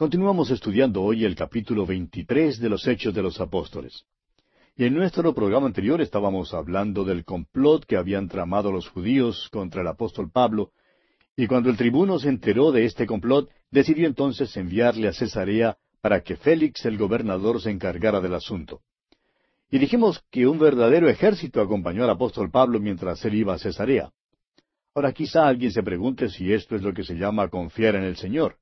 Continuamos estudiando hoy el capítulo 23 de los Hechos de los Apóstoles. Y en nuestro programa anterior estábamos hablando del complot que habían tramado los judíos contra el apóstol Pablo, y cuando el tribuno se enteró de este complot, decidió entonces enviarle a Cesarea para que Félix el gobernador se encargara del asunto. Y dijimos que un verdadero ejército acompañó al apóstol Pablo mientras él iba a Cesarea. Ahora quizá alguien se pregunte si esto es lo que se llama confiar en el Señor.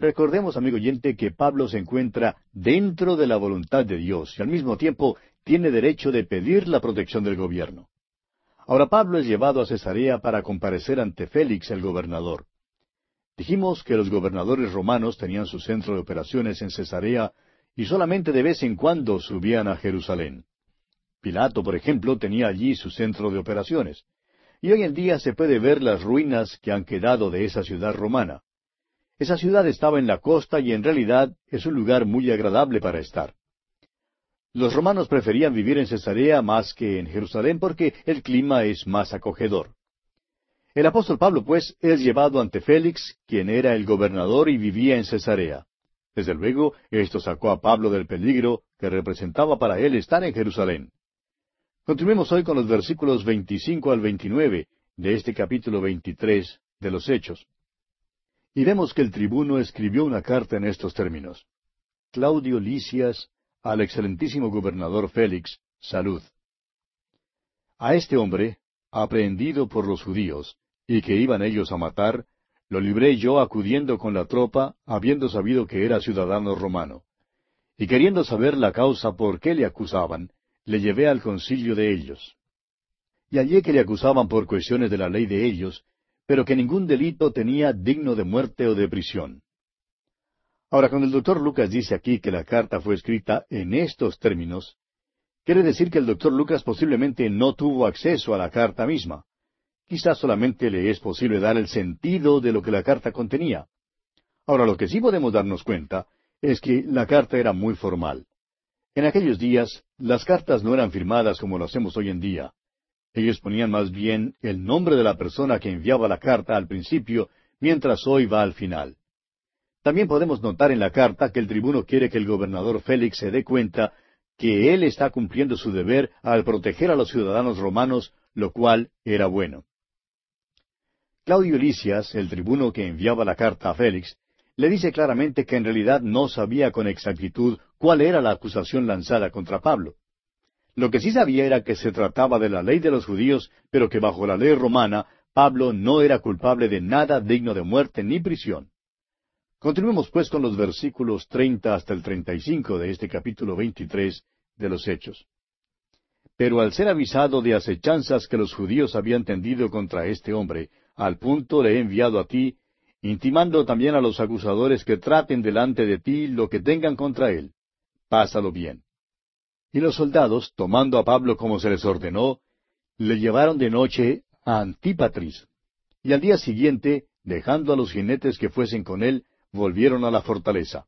Recordemos, amigo oyente, que Pablo se encuentra dentro de la voluntad de Dios y al mismo tiempo tiene derecho de pedir la protección del gobierno. Ahora Pablo es llevado a Cesarea para comparecer ante Félix el gobernador. Dijimos que los gobernadores romanos tenían su centro de operaciones en Cesarea y solamente de vez en cuando subían a Jerusalén. Pilato, por ejemplo, tenía allí su centro de operaciones. Y hoy en día se puede ver las ruinas que han quedado de esa ciudad romana. Esa ciudad estaba en la costa y en realidad es un lugar muy agradable para estar. Los romanos preferían vivir en Cesarea más que en Jerusalén porque el clima es más acogedor. El apóstol Pablo, pues, es llevado ante Félix, quien era el gobernador y vivía en Cesarea. Desde luego, esto sacó a Pablo del peligro que representaba para él estar en Jerusalén. Continuemos hoy con los versículos 25 al 29 de este capítulo 23 de los Hechos. Y vemos que el tribuno escribió una carta en estos términos. Claudio Licias, al excelentísimo gobernador Félix, salud. A este hombre, aprehendido por los judíos, y que iban ellos a matar, lo libré yo acudiendo con la tropa, habiendo sabido que era ciudadano romano. Y queriendo saber la causa por qué le acusaban, le llevé al concilio de ellos. Y hallé que le acusaban por cuestiones de la ley de ellos, pero que ningún delito tenía digno de muerte o de prisión. Ahora, cuando el doctor Lucas dice aquí que la carta fue escrita en estos términos, quiere decir que el doctor Lucas posiblemente no tuvo acceso a la carta misma. Quizás solamente le es posible dar el sentido de lo que la carta contenía. Ahora, lo que sí podemos darnos cuenta es que la carta era muy formal. En aquellos días, las cartas no eran firmadas como lo hacemos hoy en día. Ellos ponían más bien el nombre de la persona que enviaba la carta al principio, mientras hoy va al final. También podemos notar en la carta que el tribuno quiere que el gobernador Félix se dé cuenta que él está cumpliendo su deber al proteger a los ciudadanos romanos, lo cual era bueno. Claudio Licias, el tribuno que enviaba la carta a Félix, le dice claramente que en realidad no sabía con exactitud cuál era la acusación lanzada contra Pablo. Lo que sí sabía era que se trataba de la ley de los judíos, pero que bajo la ley romana Pablo no era culpable de nada digno de muerte ni prisión. Continuemos pues con los versículos treinta hasta el treinta y cinco de este capítulo veintitrés de los Hechos. Pero al ser avisado de acechanzas que los judíos habían tendido contra este hombre, al punto le he enviado a ti, intimando también a los acusadores que traten delante de ti lo que tengan contra él. Pásalo bien. Y los soldados, tomando a Pablo como se les ordenó, le llevaron de noche a Antípatris. Y al día siguiente, dejando a los jinetes que fuesen con él, volvieron a la fortaleza.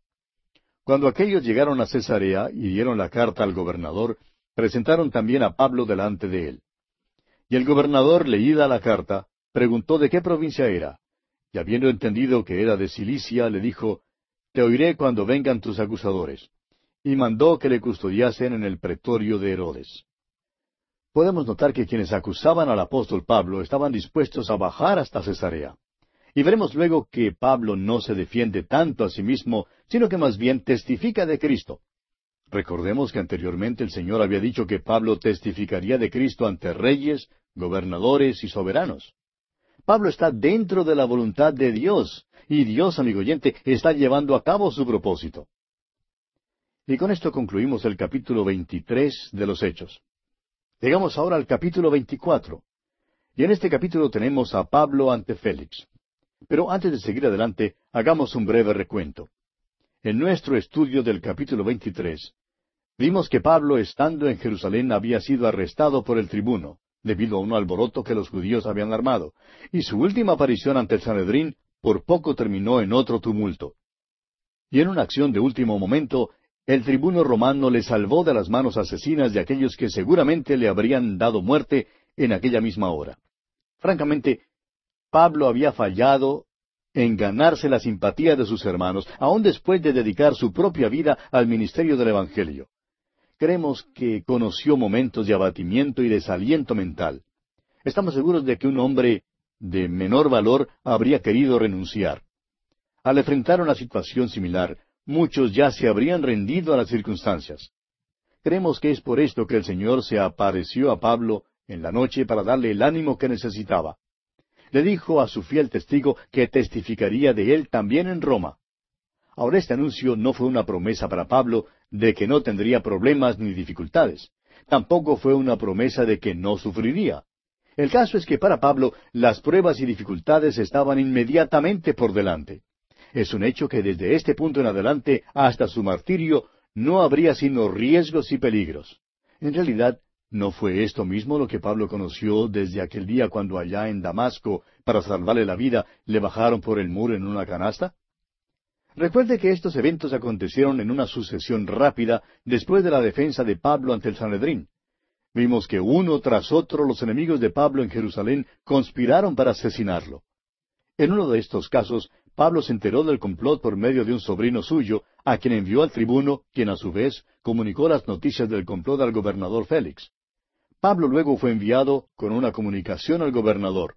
Cuando aquellos llegaron a Cesarea y dieron la carta al gobernador, presentaron también a Pablo delante de él. Y el gobernador, leída la carta, preguntó de qué provincia era, y habiendo entendido que era de Cilicia, le dijo, Te oiré cuando vengan tus acusadores. Y mandó que le custodiasen en el pretorio de Herodes. Podemos notar que quienes acusaban al apóstol Pablo estaban dispuestos a bajar hasta Cesarea. Y veremos luego que Pablo no se defiende tanto a sí mismo, sino que más bien testifica de Cristo. Recordemos que anteriormente el Señor había dicho que Pablo testificaría de Cristo ante reyes, gobernadores y soberanos. Pablo está dentro de la voluntad de Dios, y Dios, amigo oyente, está llevando a cabo su propósito. Y con esto concluimos el capítulo 23 de los Hechos. Llegamos ahora al capítulo 24. Y en este capítulo tenemos a Pablo ante Félix. Pero antes de seguir adelante, hagamos un breve recuento. En nuestro estudio del capítulo 23, vimos que Pablo, estando en Jerusalén, había sido arrestado por el tribuno, debido a un alboroto que los judíos habían armado, y su última aparición ante el Sanedrín por poco terminó en otro tumulto. Y en una acción de último momento, el tribuno romano le salvó de las manos asesinas de aquellos que seguramente le habrían dado muerte en aquella misma hora. Francamente, Pablo había fallado en ganarse la simpatía de sus hermanos, aun después de dedicar su propia vida al ministerio del Evangelio. Creemos que conoció momentos de abatimiento y desaliento mental. Estamos seguros de que un hombre de menor valor habría querido renunciar. Al enfrentar una situación similar, muchos ya se habrían rendido a las circunstancias. Creemos que es por esto que el Señor se apareció a Pablo en la noche para darle el ánimo que necesitaba. Le dijo a su fiel testigo que testificaría de él también en Roma. Ahora este anuncio no fue una promesa para Pablo de que no tendría problemas ni dificultades. Tampoco fue una promesa de que no sufriría. El caso es que para Pablo las pruebas y dificultades estaban inmediatamente por delante. Es un hecho que desde este punto en adelante hasta su martirio no habría sino riesgos y peligros. En realidad, ¿no fue esto mismo lo que Pablo conoció desde aquel día cuando allá en Damasco, para salvarle la vida, le bajaron por el muro en una canasta? Recuerde que estos eventos acontecieron en una sucesión rápida después de la defensa de Pablo ante el Sanedrín. Vimos que uno tras otro los enemigos de Pablo en Jerusalén conspiraron para asesinarlo. En uno de estos casos, Pablo se enteró del complot por medio de un sobrino suyo, a quien envió al tribuno, quien a su vez comunicó las noticias del complot al gobernador Félix. Pablo luego fue enviado con una comunicación al gobernador.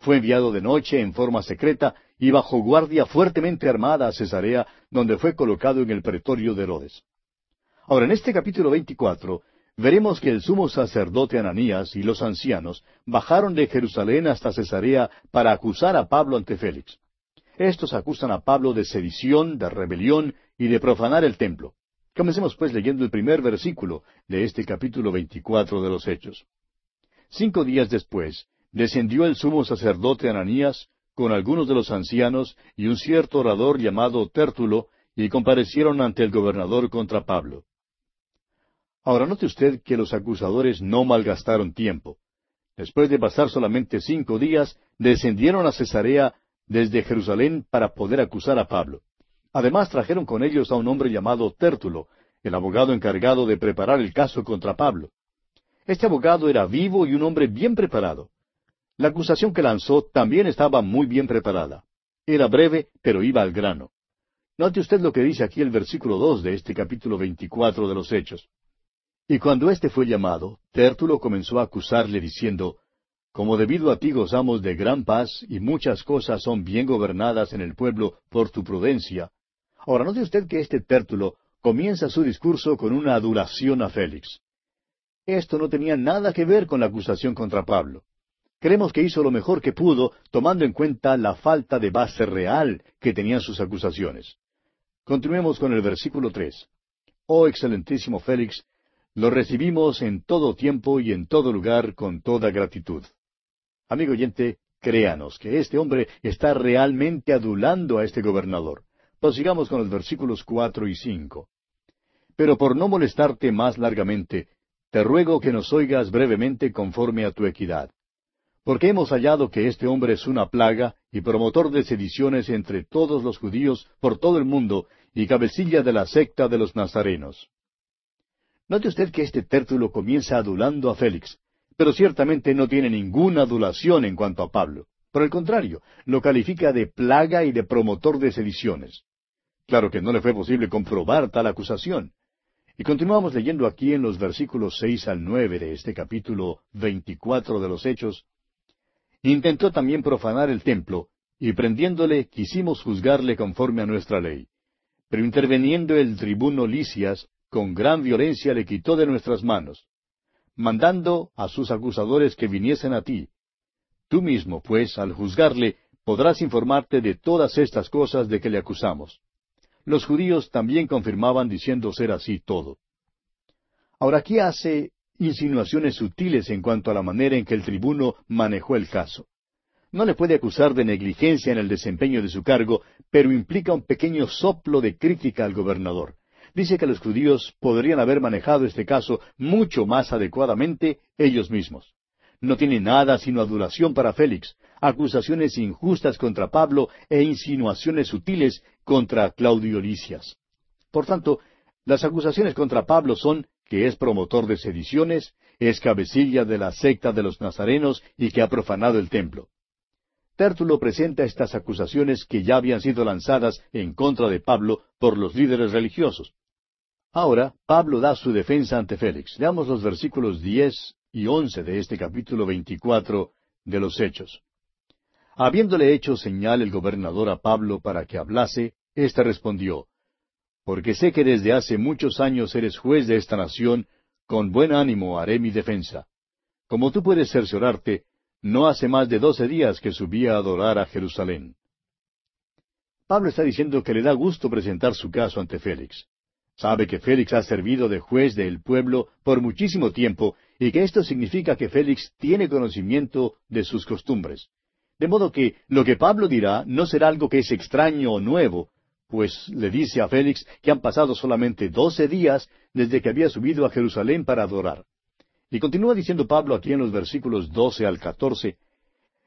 Fue enviado de noche en forma secreta y bajo guardia fuertemente armada a Cesarea, donde fue colocado en el pretorio de Herodes. Ahora, en este capítulo 24, veremos que el sumo sacerdote Ananías y los ancianos bajaron de Jerusalén hasta Cesarea para acusar a Pablo ante Félix. Estos acusan a Pablo de sedición, de rebelión y de profanar el templo. Comencemos pues leyendo el primer versículo de este capítulo 24 de los Hechos. Cinco días después, descendió el sumo sacerdote Ananías con algunos de los ancianos y un cierto orador llamado Tértulo, y comparecieron ante el gobernador contra Pablo. Ahora note usted que los acusadores no malgastaron tiempo. Después de pasar solamente cinco días, descendieron a Cesarea desde Jerusalén para poder acusar a Pablo. Además trajeron con ellos a un hombre llamado Tértulo, el abogado encargado de preparar el caso contra Pablo. Este abogado era vivo y un hombre bien preparado. La acusación que lanzó también estaba muy bien preparada. Era breve, pero iba al grano. Note usted lo que dice aquí el versículo dos de este capítulo veinticuatro de los Hechos. Y cuando éste fue llamado, Tértulo comenzó a acusarle diciendo, Como debido a ti gozamos de gran paz y muchas cosas son bien gobernadas en el pueblo por tu prudencia. Ahora note usted que este Tértulo comienza su discurso con una adulación a Félix. Esto no tenía nada que ver con la acusación contra Pablo. Creemos que hizo lo mejor que pudo, tomando en cuenta la falta de base real que tenían sus acusaciones. Continuemos con el versículo tres. Oh excelentísimo Félix, lo recibimos en todo tiempo y en todo lugar con toda gratitud. Amigo oyente, créanos que este hombre está realmente adulando a este gobernador. Prosigamos con los versículos cuatro y cinco. Pero por no molestarte más largamente, te ruego que nos oigas brevemente conforme a tu equidad. Porque hemos hallado que este hombre es una plaga y promotor de sediciones entre todos los judíos por todo el mundo y cabecilla de la secta de los nazarenos. Note usted que este tértulo comienza adulando a Félix, pero ciertamente no tiene ninguna adulación en cuanto a Pablo. Por el contrario, lo califica de plaga y de promotor de sediciones. Claro que no le fue posible comprobar tal acusación. Y continuamos leyendo aquí en los versículos seis al nueve de este capítulo veinticuatro de los Hechos. Intentó también profanar el templo, y prendiéndole quisimos juzgarle conforme a nuestra ley. Pero interveniendo el tribuno Licias, con gran violencia le quitó de nuestras manos, mandando a sus acusadores que viniesen a ti. Tú mismo, pues, al juzgarle, podrás informarte de todas estas cosas de que le acusamos. Los judíos también confirmaban diciendo ser así todo. Ahora aquí hace insinuaciones sutiles en cuanto a la manera en que el tribuno manejó el caso. No le puede acusar de negligencia en el desempeño de su cargo, pero implica un pequeño soplo de crítica al gobernador dice que los judíos podrían haber manejado este caso mucho más adecuadamente ellos mismos. No tiene nada sino adulación para Félix, acusaciones injustas contra Pablo e insinuaciones sutiles contra Claudio Licias. Por tanto, las acusaciones contra Pablo son que es promotor de sediciones, es cabecilla de la secta de los nazarenos y que ha profanado el templo. Tértulo presenta estas acusaciones que ya habían sido lanzadas en contra de Pablo por los líderes religiosos. Ahora, Pablo da su defensa ante Félix. Leamos los versículos diez y once de este capítulo veinticuatro de los Hechos. Habiéndole hecho señal el gobernador a Pablo para que hablase, éste respondió, Porque sé que desde hace muchos años eres juez de esta nación, con buen ánimo haré mi defensa. Como tú puedes cerciorarte, no hace más de doce días que subí a adorar a Jerusalén. Pablo está diciendo que le da gusto presentar su caso ante Félix. Sabe que Félix ha servido de juez del pueblo por muchísimo tiempo y que esto significa que Félix tiene conocimiento de sus costumbres. De modo que lo que Pablo dirá no será algo que es extraño o nuevo, pues le dice a Félix que han pasado solamente doce días desde que había subido a Jerusalén para adorar. Y continúa diciendo Pablo aquí en los versículos doce al catorce,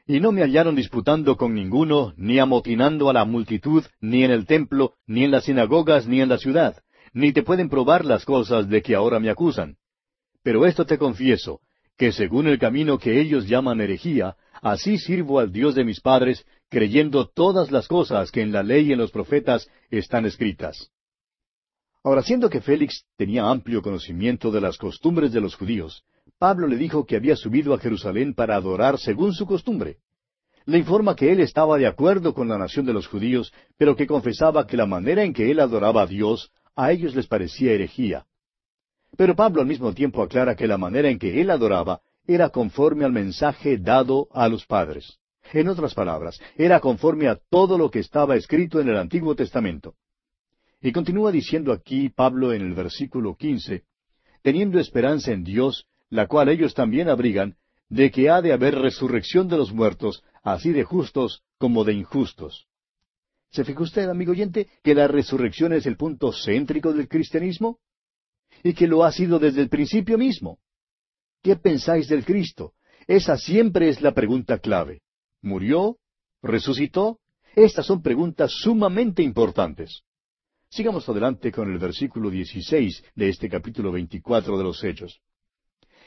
Y no me hallaron disputando con ninguno, ni amotinando a la multitud, ni en el templo, ni en las sinagogas, ni en la ciudad, ni te pueden probar las cosas de que ahora me acusan. Pero esto te confieso, que según el camino que ellos llaman herejía, así sirvo al Dios de mis padres, creyendo todas las cosas que en la ley y en los profetas están escritas. Ahora, siendo que Félix tenía amplio conocimiento de las costumbres de los judíos, Pablo le dijo que había subido a Jerusalén para adorar según su costumbre. Le informa que él estaba de acuerdo con la nación de los judíos, pero que confesaba que la manera en que él adoraba a Dios a ellos les parecía herejía. Pero Pablo al mismo tiempo aclara que la manera en que él adoraba era conforme al mensaje dado a los padres. En otras palabras, era conforme a todo lo que estaba escrito en el Antiguo Testamento. Y continúa diciendo aquí Pablo en el versículo quince, teniendo esperanza en Dios, la cual ellos también abrigan, de que ha de haber resurrección de los muertos, así de justos como de injustos. ¿Se fija usted, amigo oyente, que la resurrección es el punto céntrico del cristianismo? Y que lo ha sido desde el principio mismo. ¿Qué pensáis del Cristo? Esa siempre es la pregunta clave. ¿Murió? ¿Resucitó? Estas son preguntas sumamente importantes. Sigamos adelante con el versículo 16 de este capítulo 24 de los Hechos.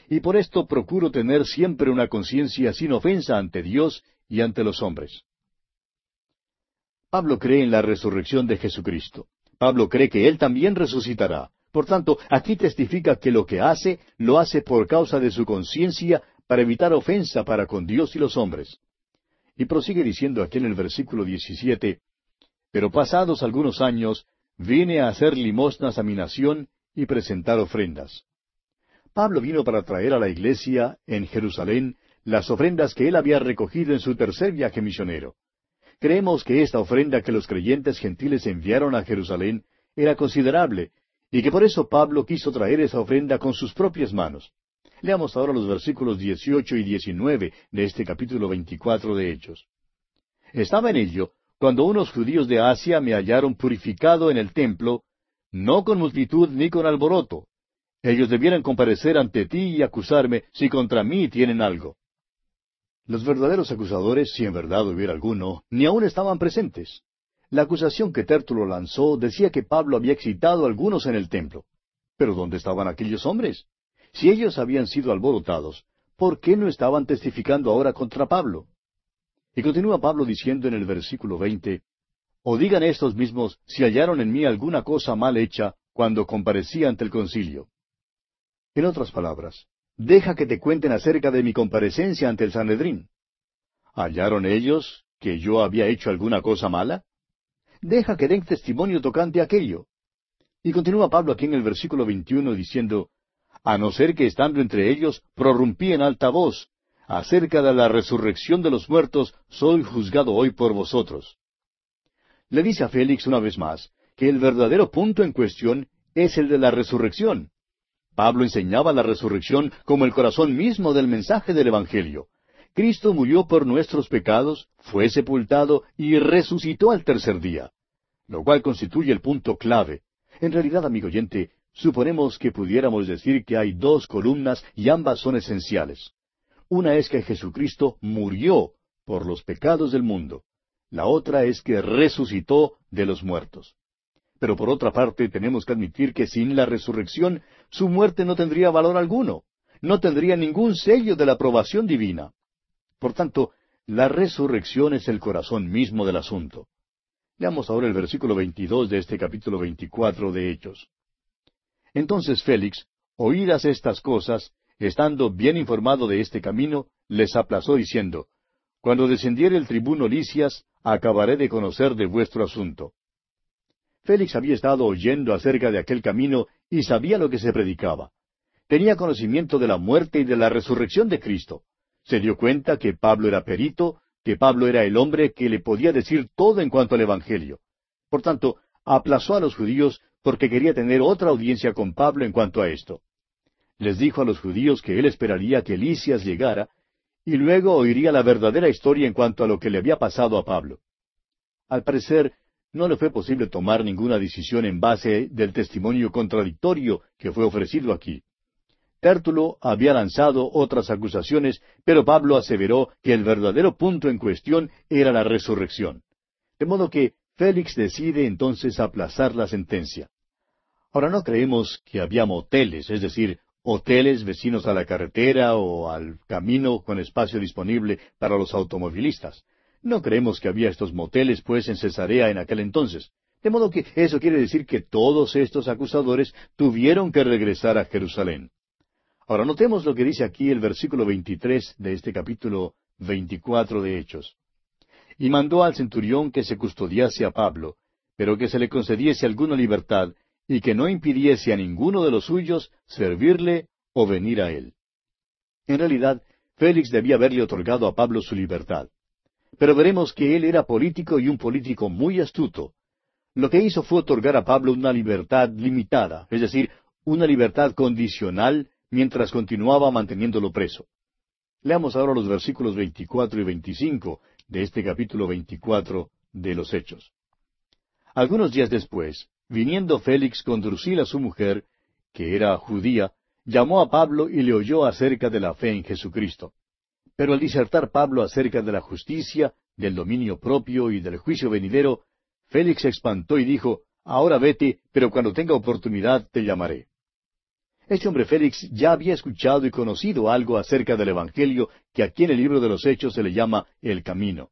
Y por esto procuro tener siempre una conciencia sin ofensa ante Dios y ante los hombres. Pablo cree en la resurrección de Jesucristo. Pablo cree que Él también resucitará. Por tanto, aquí testifica que lo que hace, lo hace por causa de su conciencia para evitar ofensa para con Dios y los hombres. Y prosigue diciendo aquí en el versículo 17, Pero pasados algunos años, vine a hacer limosnas a mi nación y presentar ofrendas. Pablo vino para traer a la iglesia en Jerusalén las ofrendas que él había recogido en su tercer viaje misionero. Creemos que esta ofrenda que los creyentes gentiles enviaron a Jerusalén era considerable y que por eso Pablo quiso traer esa ofrenda con sus propias manos. Leamos ahora los versículos 18 y 19 de este capítulo 24 de Hechos. Estaba en ello cuando unos judíos de Asia me hallaron purificado en el templo, no con multitud ni con alboroto. Ellos debieran comparecer ante ti y acusarme si contra mí tienen algo. Los verdaderos acusadores, si en verdad hubiera alguno, ni aún estaban presentes. La acusación que Tértulo lanzó decía que Pablo había excitado a algunos en el templo. Pero ¿dónde estaban aquellos hombres? Si ellos habían sido alborotados, ¿por qué no estaban testificando ahora contra Pablo? Y continúa Pablo diciendo en el versículo veinte, O digan estos mismos si hallaron en mí alguna cosa mal hecha cuando comparecí ante el concilio. En otras palabras, deja que te cuenten acerca de mi comparecencia ante el Sanedrín. ¿Hallaron ellos que yo había hecho alguna cosa mala? deja que den testimonio tocante aquello. Y continúa Pablo aquí en el versículo 21 diciendo, a no ser que estando entre ellos prorrumpí en alta voz, acerca de la resurrección de los muertos, soy juzgado hoy por vosotros. Le dice a Félix una vez más que el verdadero punto en cuestión es el de la resurrección. Pablo enseñaba la resurrección como el corazón mismo del mensaje del Evangelio. Cristo murió por nuestros pecados, fue sepultado y resucitó al tercer día, lo cual constituye el punto clave. En realidad, amigo oyente, suponemos que pudiéramos decir que hay dos columnas y ambas son esenciales. Una es que Jesucristo murió por los pecados del mundo. La otra es que resucitó de los muertos. Pero por otra parte tenemos que admitir que sin la resurrección su muerte no tendría valor alguno, no tendría ningún sello de la aprobación divina. Por tanto, la resurrección es el corazón mismo del asunto. Leamos ahora el versículo 22 de este capítulo 24 de Hechos. Entonces Félix, oídas estas cosas, estando bien informado de este camino, les aplazó diciendo, Cuando descendiere el tribuno Licias, acabaré de conocer de vuestro asunto. Félix había estado oyendo acerca de aquel camino y sabía lo que se predicaba. Tenía conocimiento de la muerte y de la resurrección de Cristo. Se dio cuenta que Pablo era perito, que Pablo era el hombre que le podía decir todo en cuanto al Evangelio. Por tanto, aplazó a los judíos porque quería tener otra audiencia con Pablo en cuanto a esto. Les dijo a los judíos que él esperaría que Licias llegara y luego oiría la verdadera historia en cuanto a lo que le había pasado a Pablo. Al parecer, no le fue posible tomar ninguna decisión en base del testimonio contradictorio que fue ofrecido aquí. Tértulo había lanzado otras acusaciones, pero Pablo aseveró que el verdadero punto en cuestión era la resurrección. De modo que Félix decide entonces aplazar la sentencia. Ahora no creemos que había moteles, es decir, hoteles vecinos a la carretera o al camino con espacio disponible para los automovilistas. No creemos que había estos moteles, pues, en Cesarea en aquel entonces. De modo que eso quiere decir que todos estos acusadores tuvieron que regresar a Jerusalén. Ahora notemos lo que dice aquí el versículo 23 de este capítulo 24 de Hechos. Y mandó al centurión que se custodiase a Pablo, pero que se le concediese alguna libertad, y que no impidiese a ninguno de los suyos servirle o venir a él. En realidad, Félix debía haberle otorgado a Pablo su libertad. Pero veremos que él era político y un político muy astuto. Lo que hizo fue otorgar a Pablo una libertad limitada, es decir, una libertad condicional mientras continuaba manteniéndolo preso. Leamos ahora los versículos 24 y 25 de este capítulo 24 de los Hechos. Algunos días después, viniendo Félix con Drusila su mujer, que era judía, llamó a Pablo y le oyó acerca de la fe en Jesucristo. Pero al disertar Pablo acerca de la justicia, del dominio propio y del juicio venidero, Félix se espantó y dijo, Ahora vete, pero cuando tenga oportunidad te llamaré. Este hombre Félix ya había escuchado y conocido algo acerca del Evangelio que aquí en el libro de los Hechos se le llama el camino.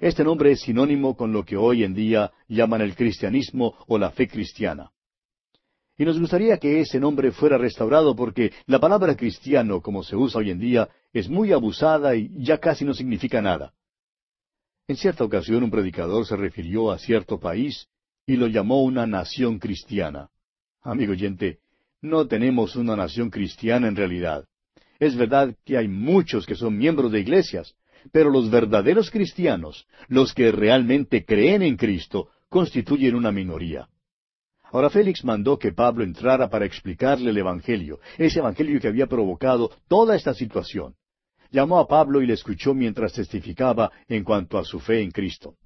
Este nombre es sinónimo con lo que hoy en día llaman el cristianismo o la fe cristiana. Y nos gustaría que ese nombre fuera restaurado porque la palabra cristiano, como se usa hoy en día, es muy abusada y ya casi no significa nada. En cierta ocasión un predicador se refirió a cierto país y lo llamó una nación cristiana. Amigo oyente, no tenemos una nación cristiana en realidad. Es verdad que hay muchos que son miembros de iglesias, pero los verdaderos cristianos, los que realmente creen en Cristo, constituyen una minoría. Ahora Félix mandó que Pablo entrara para explicarle el Evangelio, ese Evangelio que había provocado toda esta situación. Llamó a Pablo y le escuchó mientras testificaba en cuanto a su fe en Cristo.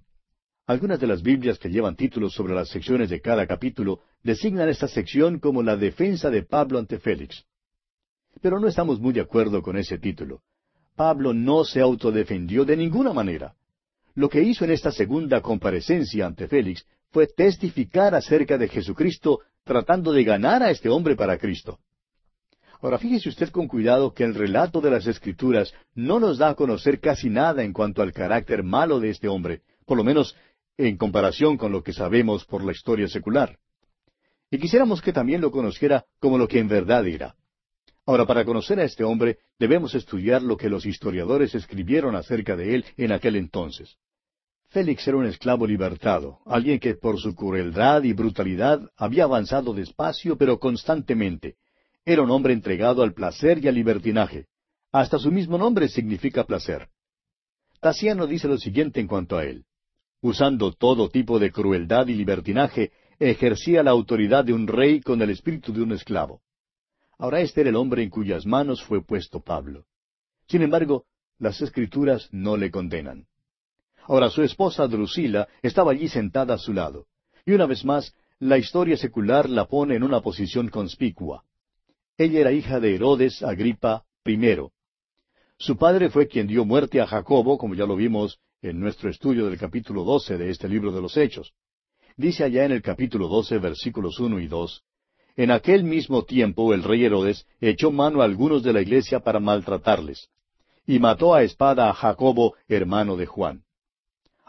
Algunas de las Biblias que llevan títulos sobre las secciones de cada capítulo designan esta sección como la defensa de Pablo ante Félix. Pero no estamos muy de acuerdo con ese título. Pablo no se autodefendió de ninguna manera. Lo que hizo en esta segunda comparecencia ante Félix fue testificar acerca de Jesucristo tratando de ganar a este hombre para Cristo. Ahora fíjese usted con cuidado que el relato de las Escrituras no nos da a conocer casi nada en cuanto al carácter malo de este hombre, por lo menos en comparación con lo que sabemos por la historia secular. Y quisiéramos que también lo conociera como lo que en verdad era. Ahora, para conocer a este hombre, debemos estudiar lo que los historiadores escribieron acerca de él en aquel entonces. Félix era un esclavo libertado, alguien que por su crueldad y brutalidad había avanzado despacio pero constantemente. Era un hombre entregado al placer y al libertinaje. Hasta su mismo nombre significa placer. Tasiano dice lo siguiente en cuanto a él. Usando todo tipo de crueldad y libertinaje, ejercía la autoridad de un rey con el espíritu de un esclavo. Ahora este era el hombre en cuyas manos fue puesto Pablo. Sin embargo, las escrituras no le condenan. Ahora su esposa Drusila estaba allí sentada a su lado. Y una vez más, la historia secular la pone en una posición conspicua. Ella era hija de Herodes Agripa I. Su padre fue quien dio muerte a Jacobo, como ya lo vimos en nuestro estudio del capítulo 12 de este libro de los Hechos. Dice allá en el capítulo 12, versículos uno y dos, En aquel mismo tiempo el rey Herodes echó mano a algunos de la iglesia para maltratarles y mató a espada a Jacobo, hermano de Juan.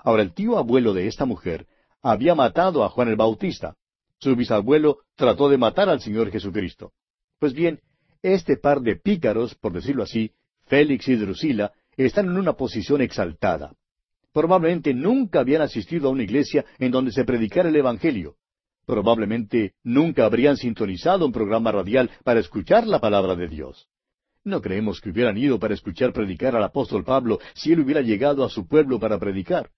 Ahora el tío abuelo de esta mujer había matado a Juan el Bautista. Su bisabuelo trató de matar al Señor Jesucristo. Pues bien, este par de pícaros, por decirlo así, Félix y Drusila, están en una posición exaltada. Probablemente nunca habían asistido a una iglesia en donde se predicara el Evangelio. Probablemente nunca habrían sintonizado un programa radial para escuchar la palabra de Dios. No creemos que hubieran ido para escuchar predicar al apóstol Pablo si él hubiera llegado a su pueblo para predicar.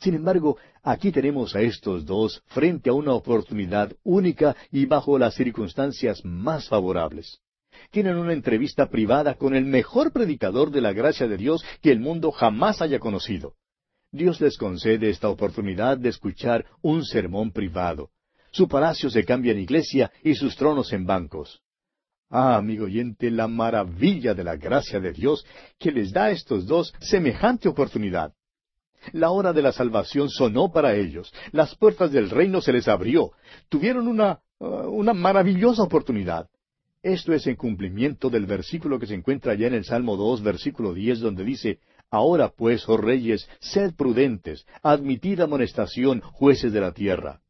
Sin embargo, aquí tenemos a estos dos frente a una oportunidad única y bajo las circunstancias más favorables. Tienen una entrevista privada con el mejor predicador de la gracia de Dios que el mundo jamás haya conocido. Dios les concede esta oportunidad de escuchar un sermón privado. Su palacio se cambia en iglesia y sus tronos en bancos. Ah, amigo oyente, la maravilla de la gracia de Dios que les da a estos dos semejante oportunidad. La hora de la salvación sonó para ellos, las puertas del reino se les abrió, tuvieron una, uh, una maravillosa oportunidad. Esto es en cumplimiento del versículo que se encuentra allá en el Salmo dos, versículo diez, donde dice, Ahora pues, oh reyes, sed prudentes, admitid amonestación, jueces de la tierra.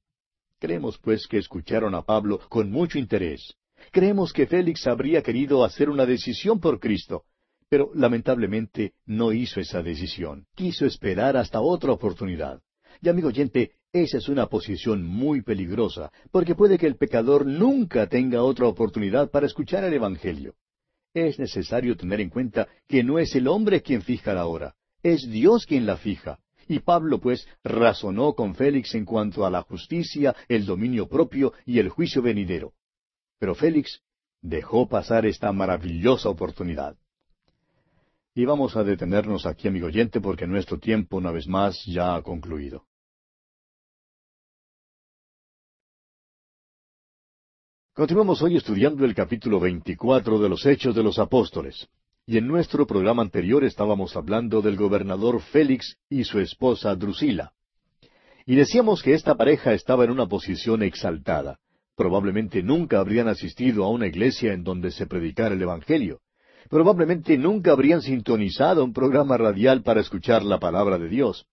Creemos pues que escucharon a Pablo con mucho interés. Creemos que Félix habría querido hacer una decisión por Cristo, pero lamentablemente no hizo esa decisión. Quiso esperar hasta otra oportunidad. Y amigo oyente, esa es una posición muy peligrosa, porque puede que el pecador nunca tenga otra oportunidad para escuchar el Evangelio. Es necesario tener en cuenta que no es el hombre quien fija la hora, es Dios quien la fija. Y Pablo, pues, razonó con Félix en cuanto a la justicia, el dominio propio y el juicio venidero. Pero Félix dejó pasar esta maravillosa oportunidad. Y vamos a detenernos aquí, amigo oyente, porque nuestro tiempo, una vez más, ya ha concluido. Continuamos hoy estudiando el capítulo 24 de los Hechos de los Apóstoles. Y en nuestro programa anterior estábamos hablando del gobernador Félix y su esposa Drusila. Y decíamos que esta pareja estaba en una posición exaltada. Probablemente nunca habrían asistido a una iglesia en donde se predicara el Evangelio. Probablemente nunca habrían sintonizado un programa radial para escuchar la palabra de Dios.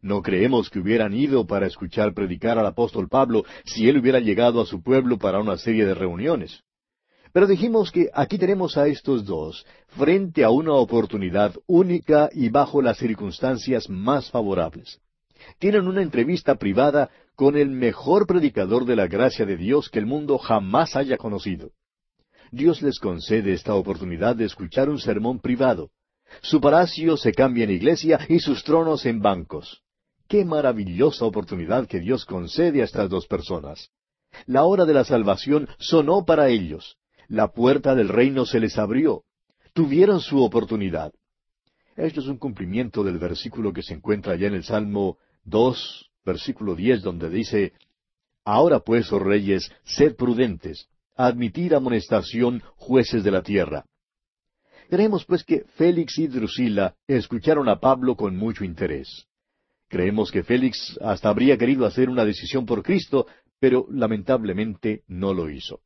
No creemos que hubieran ido para escuchar predicar al apóstol Pablo si él hubiera llegado a su pueblo para una serie de reuniones. Pero dijimos que aquí tenemos a estos dos frente a una oportunidad única y bajo las circunstancias más favorables. Tienen una entrevista privada con el mejor predicador de la gracia de Dios que el mundo jamás haya conocido. Dios les concede esta oportunidad de escuchar un sermón privado. Su palacio se cambia en iglesia y sus tronos en bancos. Qué maravillosa oportunidad que Dios concede a estas dos personas. La hora de la salvación sonó para ellos. La puerta del reino se les abrió. Tuvieron su oportunidad. Esto es un cumplimiento del versículo que se encuentra allá en el Salmo dos, versículo diez, donde dice, Ahora pues, oh reyes, sed prudentes, admitir amonestación, jueces de la tierra. Creemos pues que Félix y Drusila escucharon a Pablo con mucho interés. Creemos que Félix hasta habría querido hacer una decisión por Cristo, pero lamentablemente no lo hizo.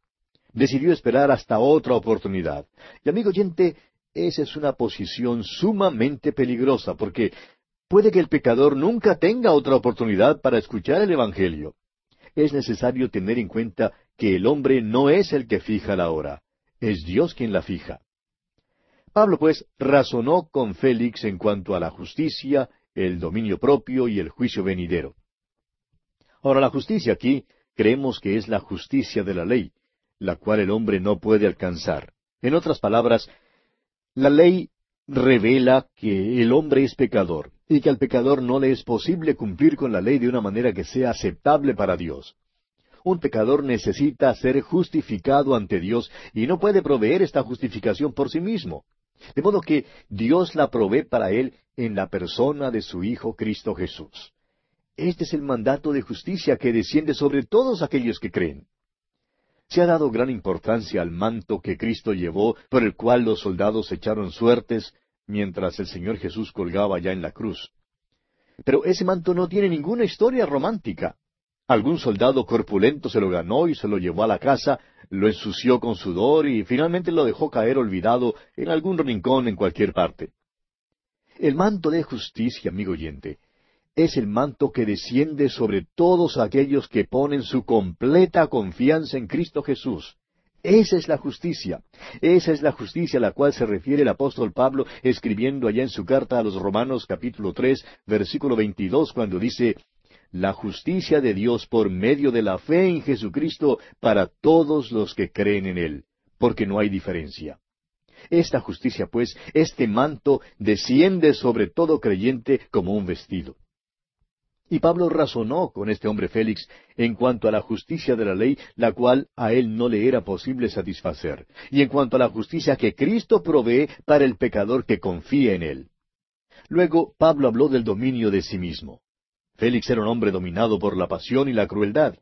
Decidió esperar hasta otra oportunidad. Y amigo oyente, esa es una posición sumamente peligrosa, porque Puede que el pecador nunca tenga otra oportunidad para escuchar el Evangelio. Es necesario tener en cuenta que el hombre no es el que fija la hora, es Dios quien la fija. Pablo, pues, razonó con Félix en cuanto a la justicia, el dominio propio y el juicio venidero. Ahora, la justicia aquí creemos que es la justicia de la ley, la cual el hombre no puede alcanzar. En otras palabras, la ley revela que el hombre es pecador y que al pecador no le es posible cumplir con la ley de una manera que sea aceptable para Dios. Un pecador necesita ser justificado ante Dios y no puede proveer esta justificación por sí mismo. De modo que Dios la provee para él en la persona de su Hijo Cristo Jesús. Este es el mandato de justicia que desciende sobre todos aquellos que creen. Se ha dado gran importancia al manto que Cristo llevó, por el cual los soldados echaron suertes mientras el Señor Jesús colgaba ya en la cruz. Pero ese manto no tiene ninguna historia romántica. Algún soldado corpulento se lo ganó y se lo llevó a la casa, lo ensució con sudor y finalmente lo dejó caer olvidado en algún rincón en cualquier parte. El manto de justicia, amigo oyente, es el manto que desciende sobre todos aquellos que ponen su completa confianza en Cristo Jesús. Esa es la justicia. Esa es la justicia a la cual se refiere el apóstol Pablo escribiendo allá en su carta a los Romanos capítulo tres, versículo veintidós, cuando dice la justicia de Dios por medio de la fe en Jesucristo para todos los que creen en Él, porque no hay diferencia. Esta justicia, pues, este manto desciende sobre todo creyente como un vestido. Y Pablo razonó con este hombre Félix en cuanto a la justicia de la ley, la cual a él no le era posible satisfacer, y en cuanto a la justicia que Cristo provee para el pecador que confíe en él. Luego Pablo habló del dominio de sí mismo. Félix era un hombre dominado por la pasión y la crueldad.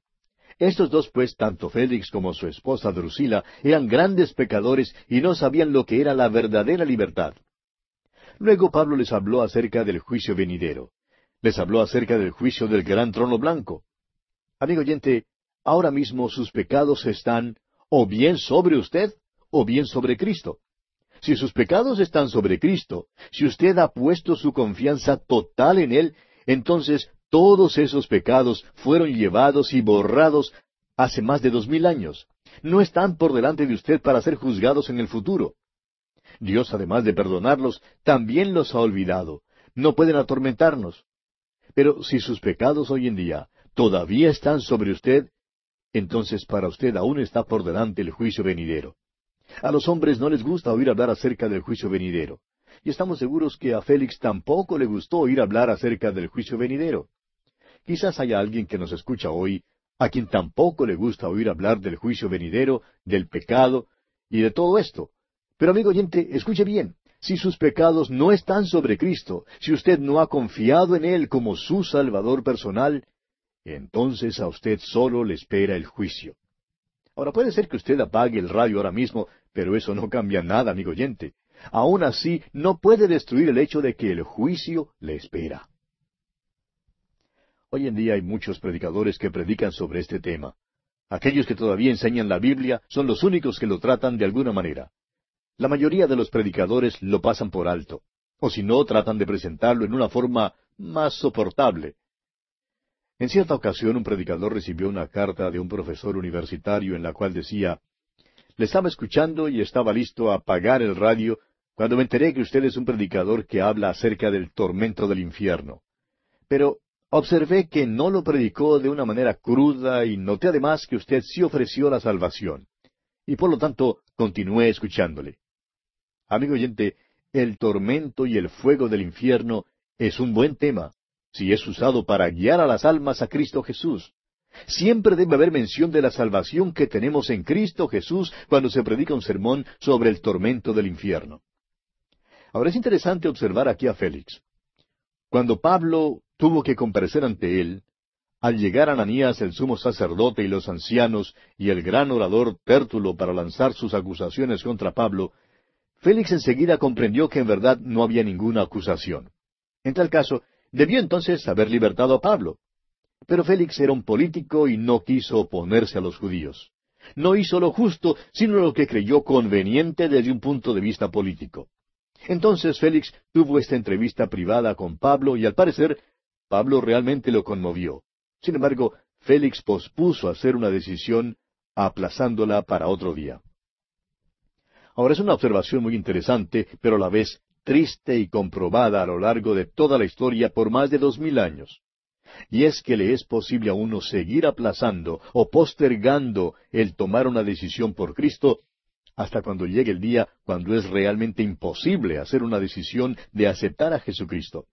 Estos dos, pues, tanto Félix como su esposa Drusila, eran grandes pecadores y no sabían lo que era la verdadera libertad. Luego Pablo les habló acerca del juicio venidero. Les habló acerca del juicio del gran trono blanco. Amigo oyente, ahora mismo sus pecados están o bien sobre usted o bien sobre Cristo. Si sus pecados están sobre Cristo, si usted ha puesto su confianza total en Él, entonces todos esos pecados fueron llevados y borrados hace más de dos mil años. No están por delante de usted para ser juzgados en el futuro. Dios, además de perdonarlos, también los ha olvidado. No pueden atormentarnos. Pero si sus pecados hoy en día todavía están sobre usted, entonces para usted aún está por delante el juicio venidero. A los hombres no les gusta oír hablar acerca del juicio venidero. Y estamos seguros que a Félix tampoco le gustó oír hablar acerca del juicio venidero. Quizás haya alguien que nos escucha hoy a quien tampoco le gusta oír hablar del juicio venidero, del pecado y de todo esto. Pero amigo oyente, escuche bien, si sus pecados no están sobre Cristo, si usted no ha confiado en Él como su Salvador personal, entonces a usted solo le espera el juicio. Ahora puede ser que usted apague el radio ahora mismo, pero eso no cambia nada, amigo oyente. Aún así, no puede destruir el hecho de que el juicio le espera. Hoy en día hay muchos predicadores que predican sobre este tema. Aquellos que todavía enseñan la Biblia son los únicos que lo tratan de alguna manera. La mayoría de los predicadores lo pasan por alto, o si no, tratan de presentarlo en una forma más soportable. En cierta ocasión un predicador recibió una carta de un profesor universitario en la cual decía, Le estaba escuchando y estaba listo a apagar el radio cuando me enteré que usted es un predicador que habla acerca del tormento del infierno. Pero Observé que no lo predicó de una manera cruda y noté además que usted sí ofreció la salvación. Y por lo tanto continué escuchándole. Amigo oyente, el tormento y el fuego del infierno es un buen tema, si es usado para guiar a las almas a Cristo Jesús. Siempre debe haber mención de la salvación que tenemos en Cristo Jesús cuando se predica un sermón sobre el tormento del infierno. Ahora es interesante observar aquí a Félix. Cuando Pablo tuvo que comparecer ante él, al llegar Ananías el sumo sacerdote y los ancianos y el gran orador Tértulo para lanzar sus acusaciones contra Pablo, Félix enseguida comprendió que en verdad no había ninguna acusación. En tal caso, debió entonces haber libertado a Pablo. Pero Félix era un político y no quiso oponerse a los judíos. No hizo lo justo, sino lo que creyó conveniente desde un punto de vista político. Entonces Félix tuvo esta entrevista privada con Pablo y al parecer Pablo realmente lo conmovió. Sin embargo, Félix pospuso hacer una decisión aplazándola para otro día. Ahora es una observación muy interesante, pero a la vez triste y comprobada a lo largo de toda la historia por más de dos mil años. Y es que le es posible a uno seguir aplazando o postergando el tomar una decisión por Cristo hasta cuando llegue el día cuando es realmente imposible hacer una decisión de aceptar a Jesucristo.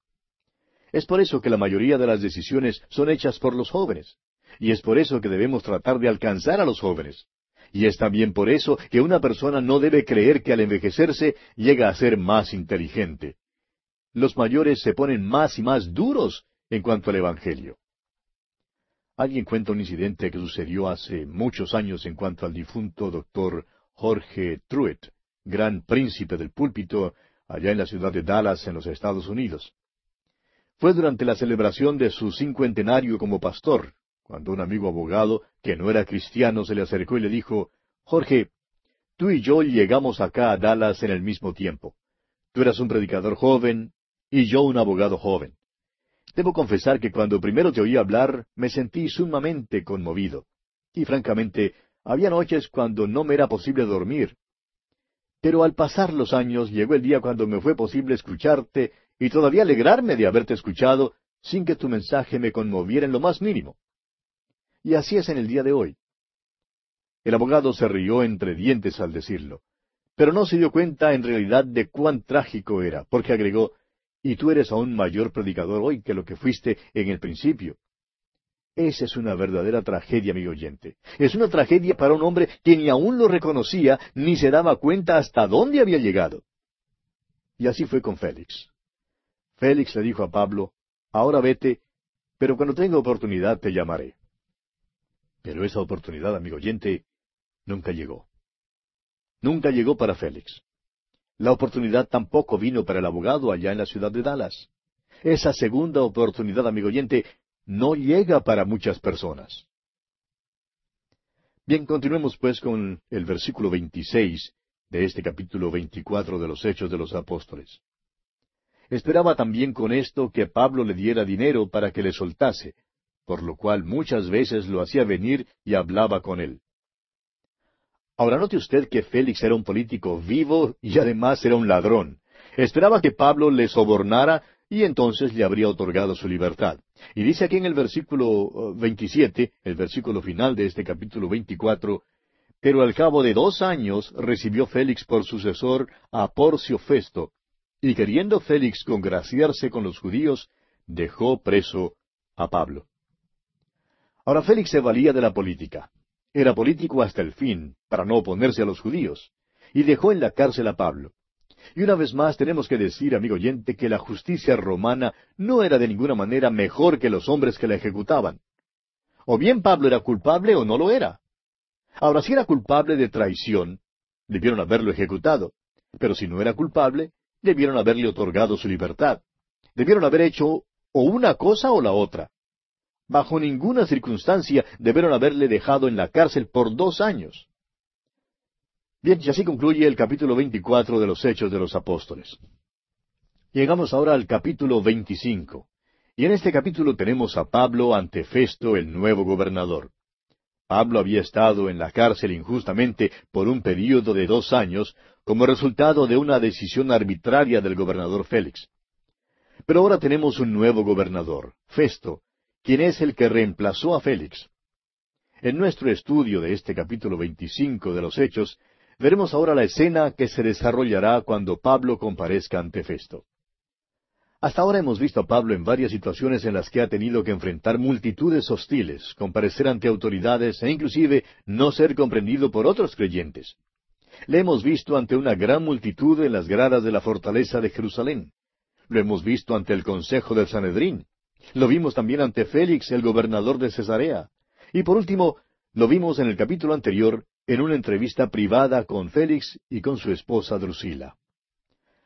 Es por eso que la mayoría de las decisiones son hechas por los jóvenes. Y es por eso que debemos tratar de alcanzar a los jóvenes. Y es también por eso que una persona no debe creer que al envejecerse llega a ser más inteligente. Los mayores se ponen más y más duros en cuanto al Evangelio. Alguien cuenta un incidente que sucedió hace muchos años en cuanto al difunto doctor Jorge Truett, gran príncipe del púlpito allá en la ciudad de Dallas, en los Estados Unidos. Fue durante la celebración de su cincuentenario como pastor, cuando un amigo abogado, que no era cristiano, se le acercó y le dijo, Jorge, tú y yo llegamos acá a Dallas en el mismo tiempo. Tú eras un predicador joven, y yo un abogado joven. Debo confesar que cuando primero te oí hablar me sentí sumamente conmovido. Y francamente, había noches cuando no me era posible dormir. Pero al pasar los años llegó el día cuando me fue posible escucharte y todavía alegrarme de haberte escuchado sin que tu mensaje me conmoviera en lo más mínimo. Y así es en el día de hoy. El abogado se rió entre dientes al decirlo, pero no se dio cuenta en realidad de cuán trágico era, porque agregó, y tú eres aún mayor predicador hoy que lo que fuiste en el principio. Esa es una verdadera tragedia, amigo oyente. Es una tragedia para un hombre que ni aún lo reconocía ni se daba cuenta hasta dónde había llegado. Y así fue con Félix. Félix le dijo a Pablo, Ahora vete, pero cuando tenga oportunidad te llamaré. Pero esa oportunidad, amigo oyente, nunca llegó. Nunca llegó para Félix. La oportunidad tampoco vino para el abogado allá en la ciudad de Dallas. Esa segunda oportunidad, amigo oyente, no llega para muchas personas. Bien, continuemos pues con el versículo 26 de este capítulo 24 de los Hechos de los Apóstoles. Esperaba también con esto que Pablo le diera dinero para que le soltase, por lo cual muchas veces lo hacía venir y hablaba con él. Ahora note usted que Félix era un político vivo y además era un ladrón. Esperaba que Pablo le sobornara y entonces le habría otorgado su libertad. Y dice aquí en el versículo 27, uh, el versículo final de este capítulo 24, pero al cabo de dos años recibió Félix por sucesor a Porcio Festo, y queriendo Félix congraciarse con los judíos, dejó preso a Pablo. Ahora Félix se valía de la política. Era político hasta el fin, para no oponerse a los judíos, y dejó en la cárcel a Pablo. Y una vez más tenemos que decir, amigo oyente, que la justicia romana no era de ninguna manera mejor que los hombres que la ejecutaban. O bien Pablo era culpable o no lo era. Ahora, si era culpable de traición, debieron haberlo ejecutado. Pero si no era culpable, debieron haberle otorgado su libertad. Debieron haber hecho o una cosa o la otra. Bajo ninguna circunstancia debieron haberle dejado en la cárcel por dos años. Bien, y así concluye el capítulo 24 de los Hechos de los Apóstoles. Llegamos ahora al capítulo 25. Y en este capítulo tenemos a Pablo ante Festo, el nuevo gobernador. Pablo había estado en la cárcel injustamente por un período de dos años como resultado de una decisión arbitraria del gobernador Félix. Pero ahora tenemos un nuevo gobernador, Festo, quien es el que reemplazó a Félix. En nuestro estudio de este capítulo 25 de los Hechos, veremos ahora la escena que se desarrollará cuando Pablo comparezca ante Festo. Hasta ahora hemos visto a Pablo en varias situaciones en las que ha tenido que enfrentar multitudes hostiles, comparecer ante autoridades e inclusive no ser comprendido por otros creyentes. Le hemos visto ante una gran multitud en las gradas de la fortaleza de Jerusalén. Lo hemos visto ante el Consejo del Sanedrín. Lo vimos también ante Félix, el gobernador de Cesarea. Y por último, lo vimos en el capítulo anterior en una entrevista privada con Félix y con su esposa Drusila.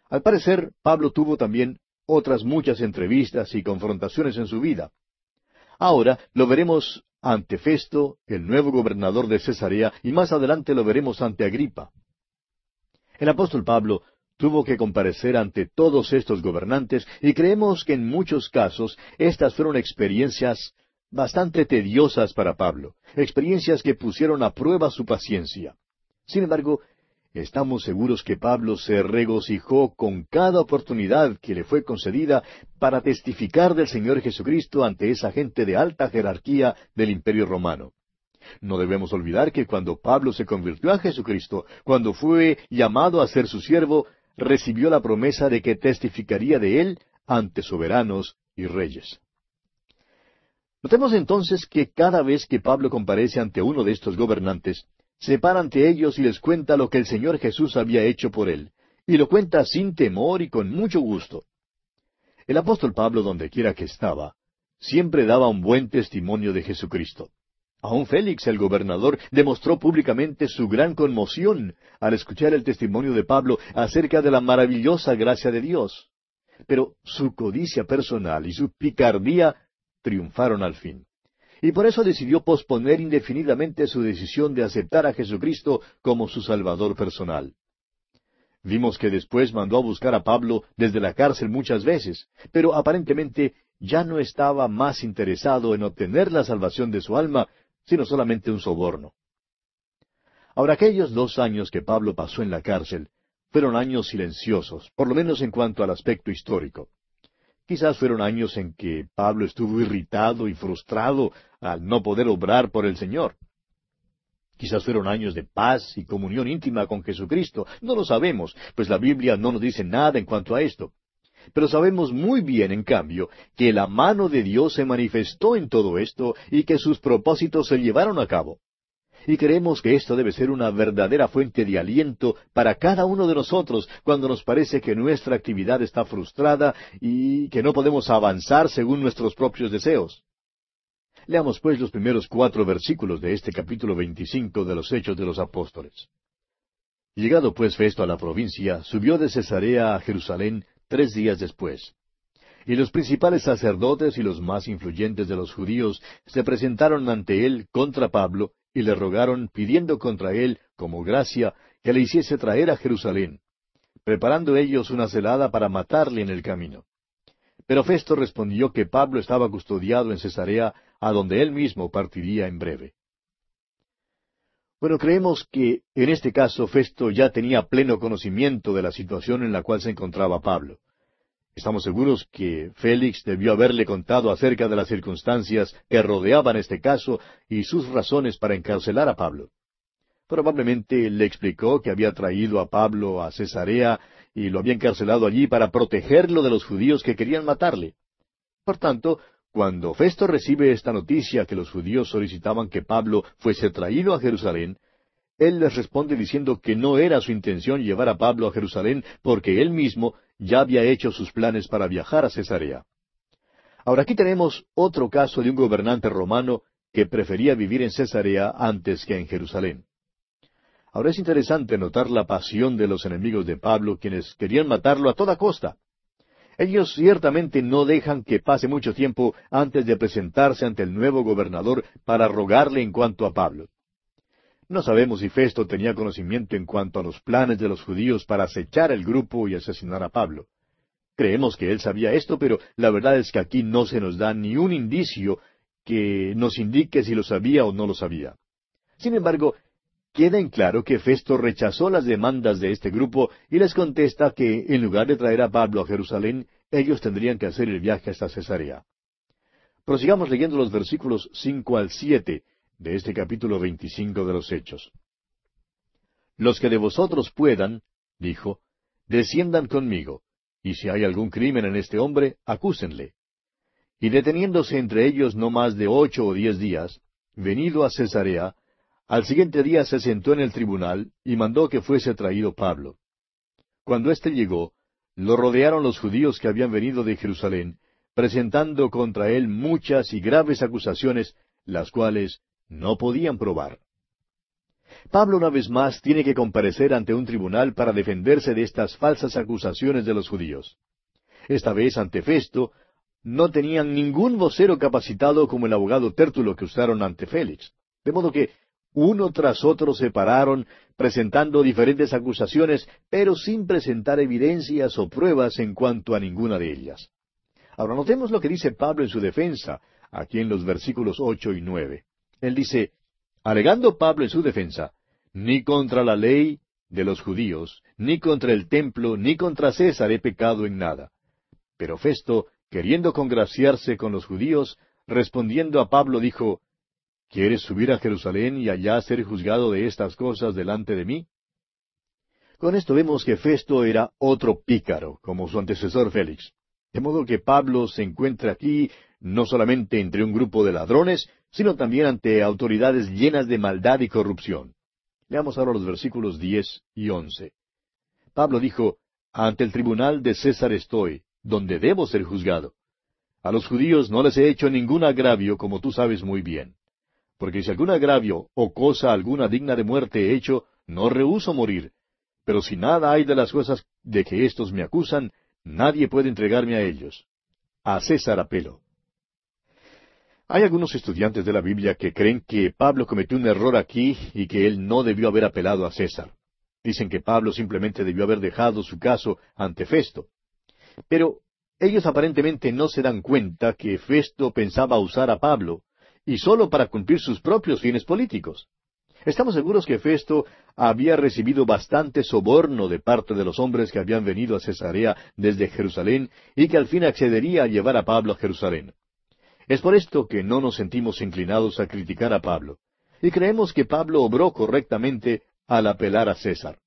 Al parecer, Pablo tuvo también otras muchas entrevistas y confrontaciones en su vida. Ahora lo veremos ante Festo, el nuevo gobernador de Cesarea, y más adelante lo veremos ante Agripa. El apóstol Pablo tuvo que comparecer ante todos estos gobernantes y creemos que en muchos casos estas fueron experiencias bastante tediosas para Pablo, experiencias que pusieron a prueba su paciencia. Sin embargo, estamos seguros que Pablo se regocijó con cada oportunidad que le fue concedida para testificar del Señor Jesucristo ante esa gente de alta jerarquía del Imperio romano. No debemos olvidar que cuando Pablo se convirtió a Jesucristo, cuando fue llamado a ser su siervo, recibió la promesa de que testificaría de él ante soberanos y reyes. Notemos entonces que cada vez que Pablo comparece ante uno de estos gobernantes, se para ante ellos y les cuenta lo que el Señor Jesús había hecho por él, y lo cuenta sin temor y con mucho gusto. El apóstol Pablo, donde quiera que estaba, siempre daba un buen testimonio de Jesucristo. Aun Félix, el gobernador, demostró públicamente su gran conmoción al escuchar el testimonio de Pablo acerca de la maravillosa gracia de Dios. Pero su codicia personal y su picardía triunfaron al fin. Y por eso decidió posponer indefinidamente su decisión de aceptar a Jesucristo como su Salvador personal. Vimos que después mandó a buscar a Pablo desde la cárcel muchas veces, pero aparentemente ya no estaba más interesado en obtener la salvación de su alma, sino solamente un soborno. Ahora, aquellos dos años que Pablo pasó en la cárcel fueron años silenciosos, por lo menos en cuanto al aspecto histórico. Quizás fueron años en que Pablo estuvo irritado y frustrado al no poder obrar por el Señor. Quizás fueron años de paz y comunión íntima con Jesucristo. No lo sabemos, pues la Biblia no nos dice nada en cuanto a esto. Pero sabemos muy bien, en cambio, que la mano de Dios se manifestó en todo esto y que sus propósitos se llevaron a cabo y creemos que esto debe ser una verdadera fuente de aliento para cada uno de nosotros cuando nos parece que nuestra actividad está frustrada y que no podemos avanzar según nuestros propios deseos. Leamos pues los primeros cuatro versículos de este capítulo veinticinco de los Hechos de los Apóstoles. Llegado pues Festo a la provincia, subió de Cesarea a Jerusalén tres días después. Y los principales sacerdotes y los más influyentes de los judíos se presentaron ante él contra Pablo y le rogaron, pidiendo contra él, como gracia, que le hiciese traer a Jerusalén, preparando ellos una celada para matarle en el camino. Pero Festo respondió que Pablo estaba custodiado en Cesarea, a donde él mismo partiría en breve. Bueno, creemos que en este caso Festo ya tenía pleno conocimiento de la situación en la cual se encontraba Pablo. Estamos seguros que Félix debió haberle contado acerca de las circunstancias que rodeaban este caso y sus razones para encarcelar a Pablo. Probablemente le explicó que había traído a Pablo a Cesarea y lo había encarcelado allí para protegerlo de los judíos que querían matarle. Por tanto, cuando Festo recibe esta noticia que los judíos solicitaban que Pablo fuese traído a Jerusalén, él les responde diciendo que no era su intención llevar a Pablo a Jerusalén porque él mismo ya había hecho sus planes para viajar a Cesarea. Ahora aquí tenemos otro caso de un gobernante romano que prefería vivir en Cesarea antes que en Jerusalén. Ahora es interesante notar la pasión de los enemigos de Pablo, quienes querían matarlo a toda costa. Ellos ciertamente no dejan que pase mucho tiempo antes de presentarse ante el nuevo gobernador para rogarle en cuanto a Pablo. No sabemos si Festo tenía conocimiento en cuanto a los planes de los judíos para acechar el grupo y asesinar a Pablo. Creemos que él sabía esto, pero la verdad es que aquí no se nos da ni un indicio que nos indique si lo sabía o no lo sabía. Sin embargo, queda en claro que Festo rechazó las demandas de este grupo y les contesta que, en lugar de traer a Pablo a Jerusalén, ellos tendrían que hacer el viaje hasta Cesarea. Prosigamos leyendo los versículos cinco al siete, de este capítulo veinticinco de los Hechos. Los que de vosotros puedan, dijo, desciendan conmigo, y si hay algún crimen en este hombre, acúsenle. Y deteniéndose entre ellos no más de ocho o diez días, venido a Cesarea, al siguiente día se sentó en el tribunal y mandó que fuese traído Pablo. Cuando éste llegó, lo rodearon los judíos que habían venido de Jerusalén, presentando contra él muchas y graves acusaciones, las cuales no podían probar. Pablo una vez más tiene que comparecer ante un tribunal para defenderse de estas falsas acusaciones de los judíos. Esta vez ante Festo no tenían ningún vocero capacitado como el abogado Tértulo que usaron ante Félix. De modo que uno tras otro se pararon presentando diferentes acusaciones, pero sin presentar evidencias o pruebas en cuanto a ninguna de ellas. Ahora notemos lo que dice Pablo en su defensa, aquí en los versículos ocho y nueve. Él dice, alegando Pablo en su defensa, ni contra la ley de los judíos, ni contra el templo, ni contra César he pecado en nada. Pero Festo, queriendo congraciarse con los judíos, respondiendo a Pablo, dijo, ¿Quieres subir a Jerusalén y allá ser juzgado de estas cosas delante de mí? Con esto vemos que Festo era otro pícaro, como su antecesor Félix. De modo que Pablo se encuentra aquí no solamente entre un grupo de ladrones, sino también ante autoridades llenas de maldad y corrupción. Leamos ahora los versículos diez y once. Pablo dijo, Ante el tribunal de César estoy, donde debo ser juzgado. A los judíos no les he hecho ningún agravio, como tú sabes muy bien. Porque si algún agravio o cosa alguna digna de muerte he hecho, no rehuso morir. Pero si nada hay de las cosas de que éstos me acusan, nadie puede entregarme a ellos. A César apelo. Hay algunos estudiantes de la Biblia que creen que Pablo cometió un error aquí y que él no debió haber apelado a César. Dicen que Pablo simplemente debió haber dejado su caso ante Festo. Pero ellos aparentemente no se dan cuenta que Festo pensaba usar a Pablo, y solo para cumplir sus propios fines políticos. Estamos seguros que Festo había recibido bastante soborno de parte de los hombres que habían venido a Cesarea desde Jerusalén y que al fin accedería a llevar a Pablo a Jerusalén. Es por esto que no nos sentimos inclinados a criticar a Pablo, y creemos que Pablo obró correctamente al apelar a César.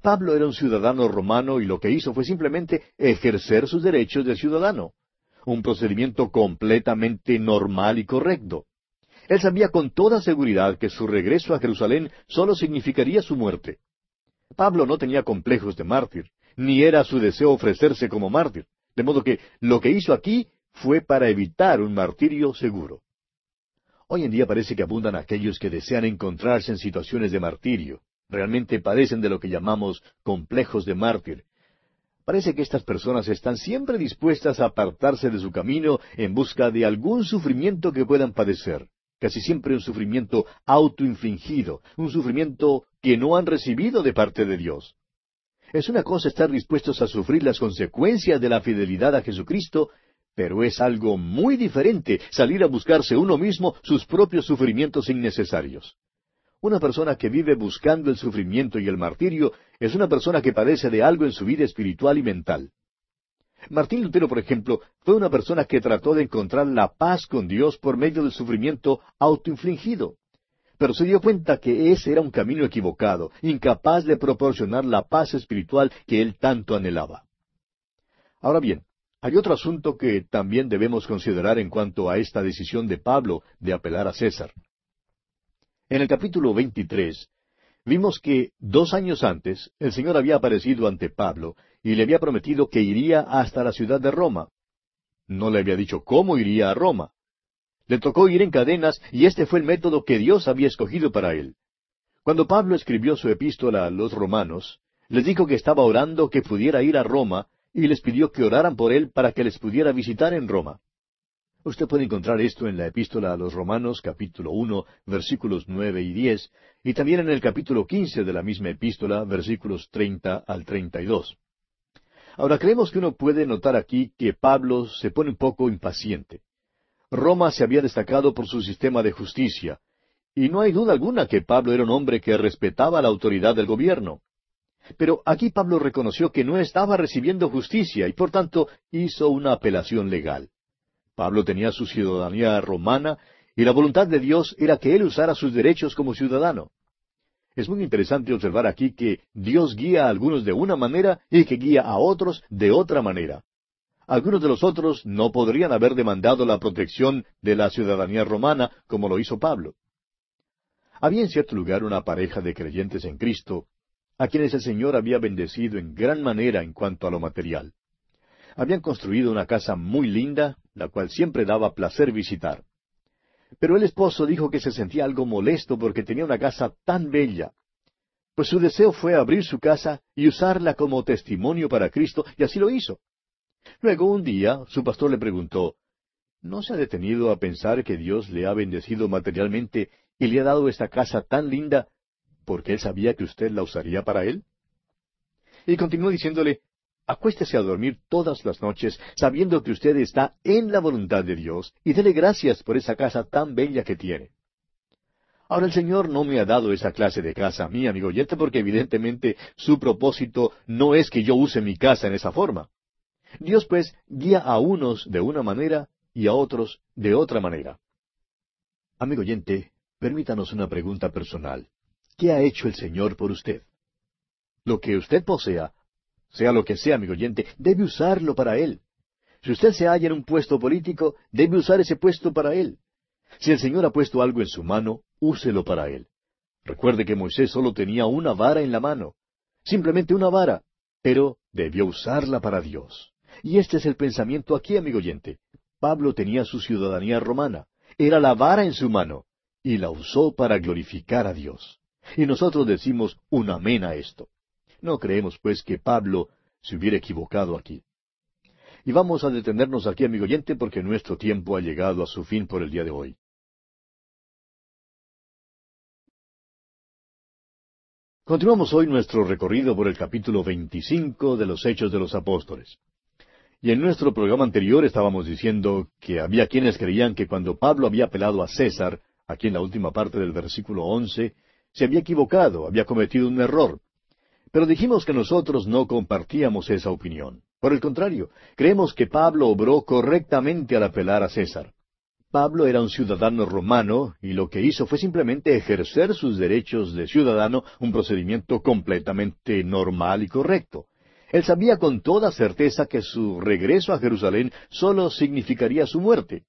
Pablo era un ciudadano romano y lo que hizo fue simplemente ejercer sus derechos de ciudadano, un procedimiento completamente normal y correcto. Él sabía con toda seguridad que su regreso a Jerusalén solo significaría su muerte. Pablo no tenía complejos de mártir, ni era su deseo ofrecerse como mártir, de modo que lo que hizo aquí fue para evitar un martirio seguro. Hoy en día parece que abundan aquellos que desean encontrarse en situaciones de martirio, realmente padecen de lo que llamamos complejos de mártir. Parece que estas personas están siempre dispuestas a apartarse de su camino en busca de algún sufrimiento que puedan padecer casi siempre un sufrimiento autoinfligido, un sufrimiento que no han recibido de parte de Dios. Es una cosa estar dispuestos a sufrir las consecuencias de la fidelidad a Jesucristo, pero es algo muy diferente salir a buscarse uno mismo sus propios sufrimientos innecesarios. Una persona que vive buscando el sufrimiento y el martirio es una persona que padece de algo en su vida espiritual y mental. Martín Lutero, por ejemplo, fue una persona que trató de encontrar la paz con Dios por medio del sufrimiento autoinfligido. Pero se dio cuenta que ese era un camino equivocado, incapaz de proporcionar la paz espiritual que él tanto anhelaba. Ahora bien, hay otro asunto que también debemos considerar en cuanto a esta decisión de Pablo de apelar a César. En el capítulo 23 vimos que dos años antes el Señor había aparecido ante Pablo y le había prometido que iría hasta la ciudad de Roma. No le había dicho cómo iría a Roma. Le tocó ir en cadenas y este fue el método que Dios había escogido para él. Cuando Pablo escribió su epístola a los romanos, les dijo que estaba orando que pudiera ir a Roma y les pidió que oraran por él para que les pudiera visitar en Roma. Usted puede encontrar esto en la epístola a los Romanos capítulo uno versículos nueve y diez y también en el capítulo quince de la misma epístola versículos treinta al treinta y dos. Ahora creemos que uno puede notar aquí que Pablo se pone un poco impaciente. Roma se había destacado por su sistema de justicia, y no hay duda alguna que Pablo era un hombre que respetaba la autoridad del gobierno. Pero aquí Pablo reconoció que no estaba recibiendo justicia y por tanto hizo una apelación legal. Pablo tenía su ciudadanía romana y la voluntad de Dios era que él usara sus derechos como ciudadano. Es muy interesante observar aquí que Dios guía a algunos de una manera y que guía a otros de otra manera. Algunos de los otros no podrían haber demandado la protección de la ciudadanía romana como lo hizo Pablo. Había en cierto lugar una pareja de creyentes en Cristo, a quienes el Señor había bendecido en gran manera en cuanto a lo material. Habían construido una casa muy linda, la cual siempre daba placer visitar. Pero el esposo dijo que se sentía algo molesto porque tenía una casa tan bella. Pues su deseo fue abrir su casa y usarla como testimonio para Cristo, y así lo hizo. Luego un día su pastor le preguntó, ¿No se ha detenido a pensar que Dios le ha bendecido materialmente y le ha dado esta casa tan linda porque él sabía que usted la usaría para él? Y continuó diciéndole, Acuéstese a dormir todas las noches sabiendo que usted está en la voluntad de Dios y dele gracias por esa casa tan bella que tiene. Ahora el Señor no me ha dado esa clase de casa a mí, amigo oyente, porque evidentemente su propósito no es que yo use mi casa en esa forma. Dios pues guía a unos de una manera y a otros de otra manera. Amigo oyente, permítanos una pregunta personal. ¿Qué ha hecho el Señor por usted? Lo que usted posea sea lo que sea, amigo oyente, debe usarlo para Él. Si usted se halla en un puesto político, debe usar ese puesto para Él. Si el Señor ha puesto algo en su mano, úselo para Él. Recuerde que Moisés solo tenía una vara en la mano, simplemente una vara, pero debió usarla para Dios. Y este es el pensamiento aquí, amigo oyente. Pablo tenía su ciudadanía romana, era la vara en su mano, y la usó para glorificar a Dios. Y nosotros decimos un amén a esto. No creemos, pues, que Pablo se hubiera equivocado aquí. Y vamos a detenernos aquí, amigo oyente, porque nuestro tiempo ha llegado a su fin por el día de hoy. Continuamos hoy nuestro recorrido por el capítulo 25 de los Hechos de los Apóstoles. Y en nuestro programa anterior estábamos diciendo que había quienes creían que cuando Pablo había apelado a César, aquí en la última parte del versículo once, se había equivocado, había cometido un error. Pero dijimos que nosotros no compartíamos esa opinión. Por el contrario, creemos que Pablo obró correctamente al apelar a César. Pablo era un ciudadano romano y lo que hizo fue simplemente ejercer sus derechos de ciudadano, un procedimiento completamente normal y correcto. Él sabía con toda certeza que su regreso a Jerusalén solo significaría su muerte.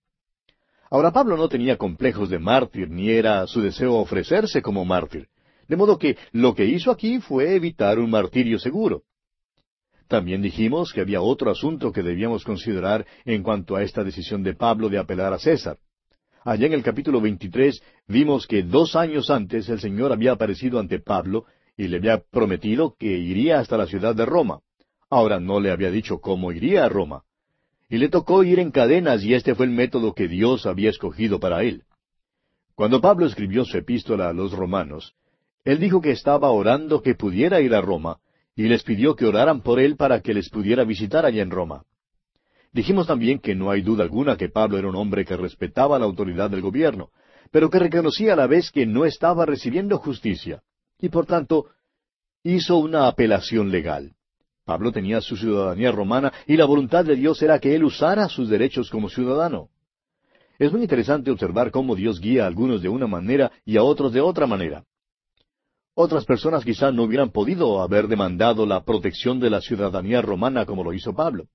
Ahora Pablo no tenía complejos de mártir, ni era su deseo ofrecerse como mártir. De modo que lo que hizo aquí fue evitar un martirio seguro. También dijimos que había otro asunto que debíamos considerar en cuanto a esta decisión de Pablo de apelar a César. Allá en el capítulo 23 vimos que dos años antes el Señor había aparecido ante Pablo y le había prometido que iría hasta la ciudad de Roma. Ahora no le había dicho cómo iría a Roma. Y le tocó ir en cadenas y este fue el método que Dios había escogido para él. Cuando Pablo escribió su epístola a los romanos, él dijo que estaba orando que pudiera ir a Roma, y les pidió que oraran por él para que les pudiera visitar allá en Roma. Dijimos también que no hay duda alguna que Pablo era un hombre que respetaba la autoridad del gobierno, pero que reconocía a la vez que no estaba recibiendo justicia, y por tanto hizo una apelación legal. Pablo tenía su ciudadanía romana y la voluntad de Dios era que él usara sus derechos como ciudadano. Es muy interesante observar cómo Dios guía a algunos de una manera y a otros de otra manera. Otras personas quizá no hubieran podido haber demandado la protección de la ciudadanía romana como lo hizo Pablo.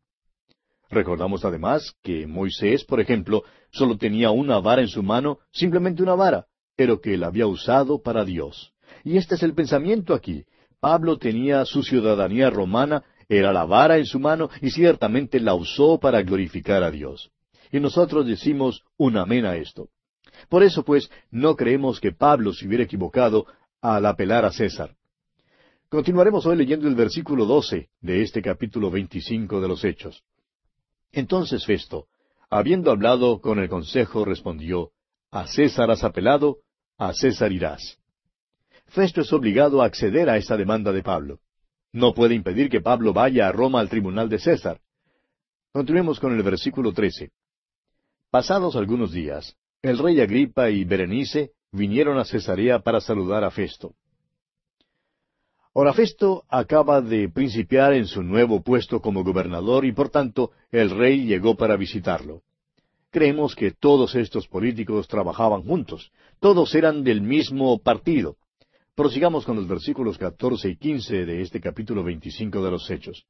Recordamos además que Moisés, por ejemplo, solo tenía una vara en su mano, simplemente una vara, pero que la había usado para Dios. Y este es el pensamiento aquí. Pablo tenía su ciudadanía romana, era la vara en su mano y ciertamente la usó para glorificar a Dios. Y nosotros decimos un amén a esto. Por eso, pues, no creemos que Pablo se hubiera equivocado al apelar a César. Continuaremos hoy leyendo el versículo doce de este capítulo veinticinco de los Hechos. Entonces Festo, habiendo hablado con el consejo, respondió, A César has apelado, a César irás. Festo es obligado a acceder a esta demanda de Pablo. No puede impedir que Pablo vaya a Roma al tribunal de César. Continuemos con el versículo trece. Pasados algunos días, el rey Agripa y Berenice vinieron a Cesarea para saludar a Festo. Ahora Festo acaba de principiar en su nuevo puesto como gobernador y por tanto el rey llegó para visitarlo. Creemos que todos estos políticos trabajaban juntos, todos eran del mismo partido. Prosigamos con los versículos catorce y quince de este capítulo veinticinco de los Hechos.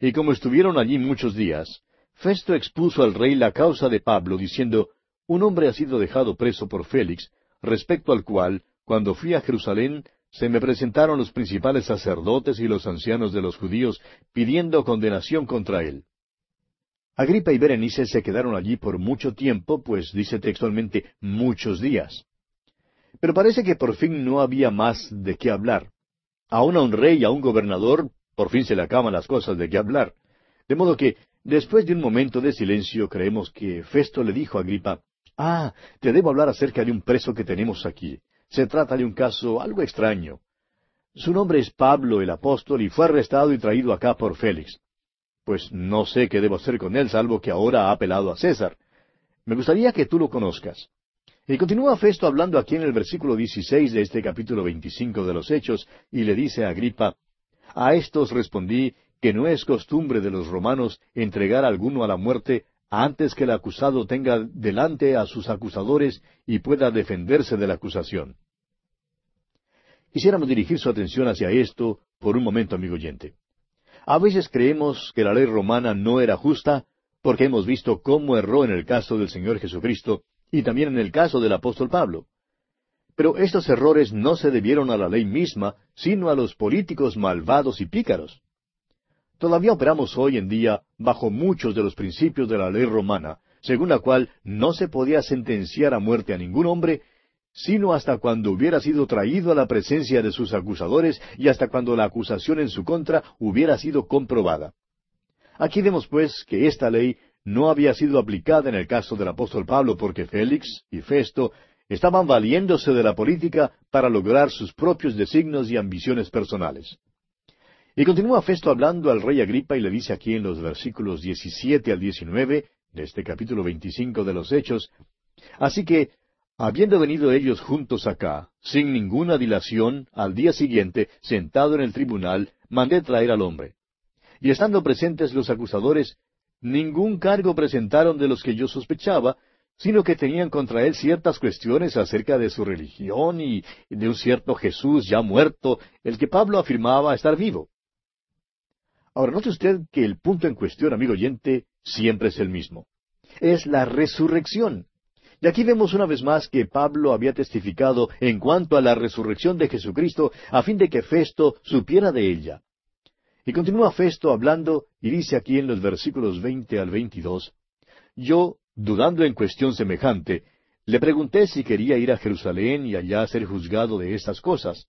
Y como estuvieron allí muchos días, Festo expuso al rey la causa de Pablo, diciendo, Un hombre ha sido dejado preso por Félix, respecto al cual, cuando fui a Jerusalén, se me presentaron los principales sacerdotes y los ancianos de los judíos pidiendo condenación contra él. Agripa y Berenice se quedaron allí por mucho tiempo, pues dice textualmente muchos días. Pero parece que por fin no había más de qué hablar. Aún a un rey y a un gobernador por fin se le acaban las cosas de qué hablar. De modo que, después de un momento de silencio, creemos que Festo le dijo a Agripa, Ah, te debo hablar acerca de un preso que tenemos aquí. Se trata de un caso algo extraño. Su nombre es Pablo el apóstol y fue arrestado y traído acá por Félix. Pues no sé qué debo hacer con él, salvo que ahora ha apelado a César. Me gustaría que tú lo conozcas. Y continúa Festo hablando aquí en el versículo 16 de este capítulo 25 de los Hechos, y le dice a Agripa, A estos respondí que no es costumbre de los romanos entregar a alguno a la muerte antes que el acusado tenga delante a sus acusadores y pueda defenderse de la acusación. Quisiéramos dirigir su atención hacia esto por un momento, amigo oyente. A veces creemos que la ley romana no era justa porque hemos visto cómo erró en el caso del Señor Jesucristo y también en el caso del apóstol Pablo. Pero estos errores no se debieron a la ley misma, sino a los políticos malvados y pícaros. Todavía operamos hoy en día bajo muchos de los principios de la ley romana, según la cual no se podía sentenciar a muerte a ningún hombre, sino hasta cuando hubiera sido traído a la presencia de sus acusadores y hasta cuando la acusación en su contra hubiera sido comprobada. Aquí vemos pues que esta ley no había sido aplicada en el caso del apóstol Pablo porque Félix y Festo estaban valiéndose de la política para lograr sus propios designios y ambiciones personales. Y continúa Festo hablando al rey Agripa y le dice aquí en los versículos 17 al 19 de este capítulo 25 de los Hechos, Así que, habiendo venido ellos juntos acá, sin ninguna dilación, al día siguiente, sentado en el tribunal, mandé traer al hombre. Y estando presentes los acusadores, ningún cargo presentaron de los que yo sospechaba, sino que tenían contra él ciertas cuestiones acerca de su religión y de un cierto Jesús ya muerto, el que Pablo afirmaba estar vivo. Ahora, note usted que el punto en cuestión, amigo oyente, siempre es el mismo. Es la resurrección. Y aquí vemos una vez más que Pablo había testificado en cuanto a la resurrección de Jesucristo a fin de que Festo supiera de ella. Y continúa Festo hablando y dice aquí en los versículos veinte al veintidós, Yo, dudando en cuestión semejante, le pregunté si quería ir a Jerusalén y allá ser juzgado de estas cosas.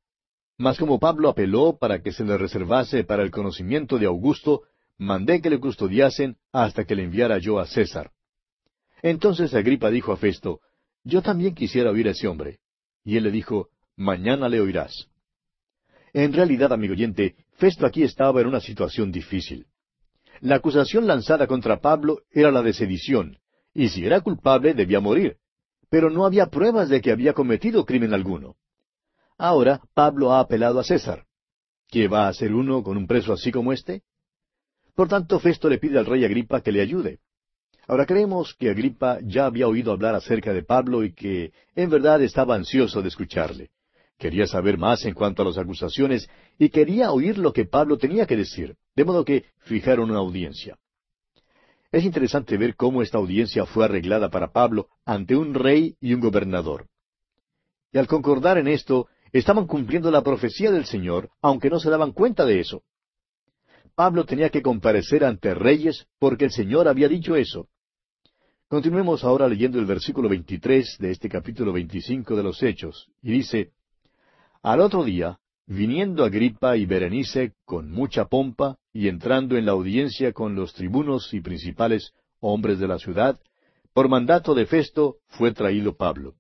Mas como Pablo apeló para que se le reservase para el conocimiento de Augusto, mandé que le custodiasen hasta que le enviara yo a César. Entonces Agripa dijo a Festo, Yo también quisiera oír a ese hombre. Y él le dijo, Mañana le oirás. En realidad, amigo oyente, Festo aquí estaba en una situación difícil. La acusación lanzada contra Pablo era la de sedición, y si era culpable debía morir. Pero no había pruebas de que había cometido crimen alguno. Ahora Pablo ha apelado a César. ¿Qué va a hacer uno con un preso así como este? Por tanto, Festo le pide al rey Agripa que le ayude. Ahora creemos que Agripa ya había oído hablar acerca de Pablo y que en verdad estaba ansioso de escucharle. Quería saber más en cuanto a las acusaciones y quería oír lo que Pablo tenía que decir, de modo que fijaron una audiencia. Es interesante ver cómo esta audiencia fue arreglada para Pablo ante un rey y un gobernador. Y al concordar en esto, Estaban cumpliendo la profecía del Señor, aunque no se daban cuenta de eso. Pablo tenía que comparecer ante reyes porque el Señor había dicho eso. Continuemos ahora leyendo el versículo 23 de este capítulo 25 de los Hechos, y dice, Al otro día, viniendo Agripa y Berenice con mucha pompa y entrando en la audiencia con los tribunos y principales hombres de la ciudad, por mandato de Festo fue traído Pablo.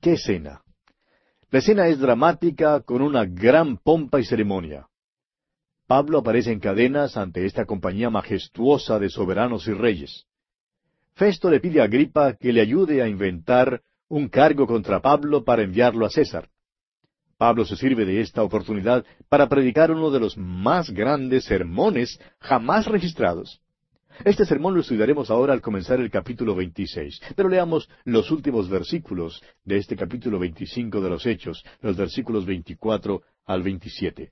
¡Qué escena! La escena es dramática con una gran pompa y ceremonia. Pablo aparece en cadenas ante esta compañía majestuosa de soberanos y reyes. Festo le pide a Agripa que le ayude a inventar un cargo contra Pablo para enviarlo a César. Pablo se sirve de esta oportunidad para predicar uno de los más grandes sermones jamás registrados. Este sermón lo estudiaremos ahora al comenzar el capítulo 26, pero leamos los últimos versículos de este capítulo 25 de los Hechos, los versículos 24 al 27.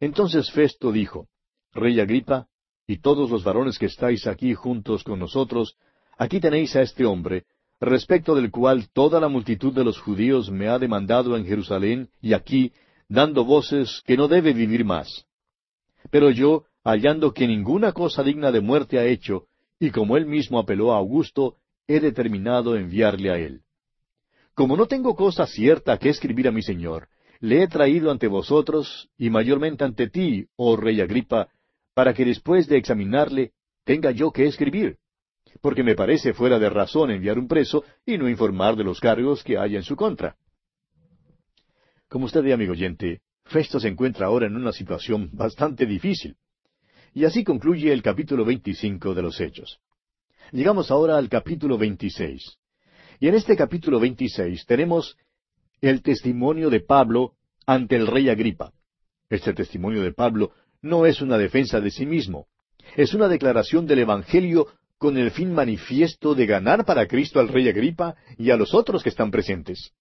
Entonces Festo dijo, Rey Agripa, y todos los varones que estáis aquí juntos con nosotros, aquí tenéis a este hombre, respecto del cual toda la multitud de los judíos me ha demandado en Jerusalén y aquí, dando voces que no debe vivir más. Pero yo, hallando que ninguna cosa digna de muerte ha hecho, y como él mismo apeló a Augusto, he determinado enviarle a él. Como no tengo cosa cierta que escribir a mi Señor, le he traído ante vosotros, y mayormente ante ti, oh rey Agripa, para que después de examinarle tenga yo que escribir, porque me parece fuera de razón enviar un preso y no informar de los cargos que haya en su contra. Como usted ve, amigo oyente, Festo se encuentra ahora en una situación bastante difícil. Y así concluye el capítulo 25 de los Hechos. Llegamos ahora al capítulo 26. Y en este capítulo 26 tenemos el testimonio de Pablo ante el rey Agripa. Este testimonio de Pablo no es una defensa de sí mismo, es una declaración del Evangelio con el fin manifiesto de ganar para Cristo al rey Agripa y a los otros que están presentes.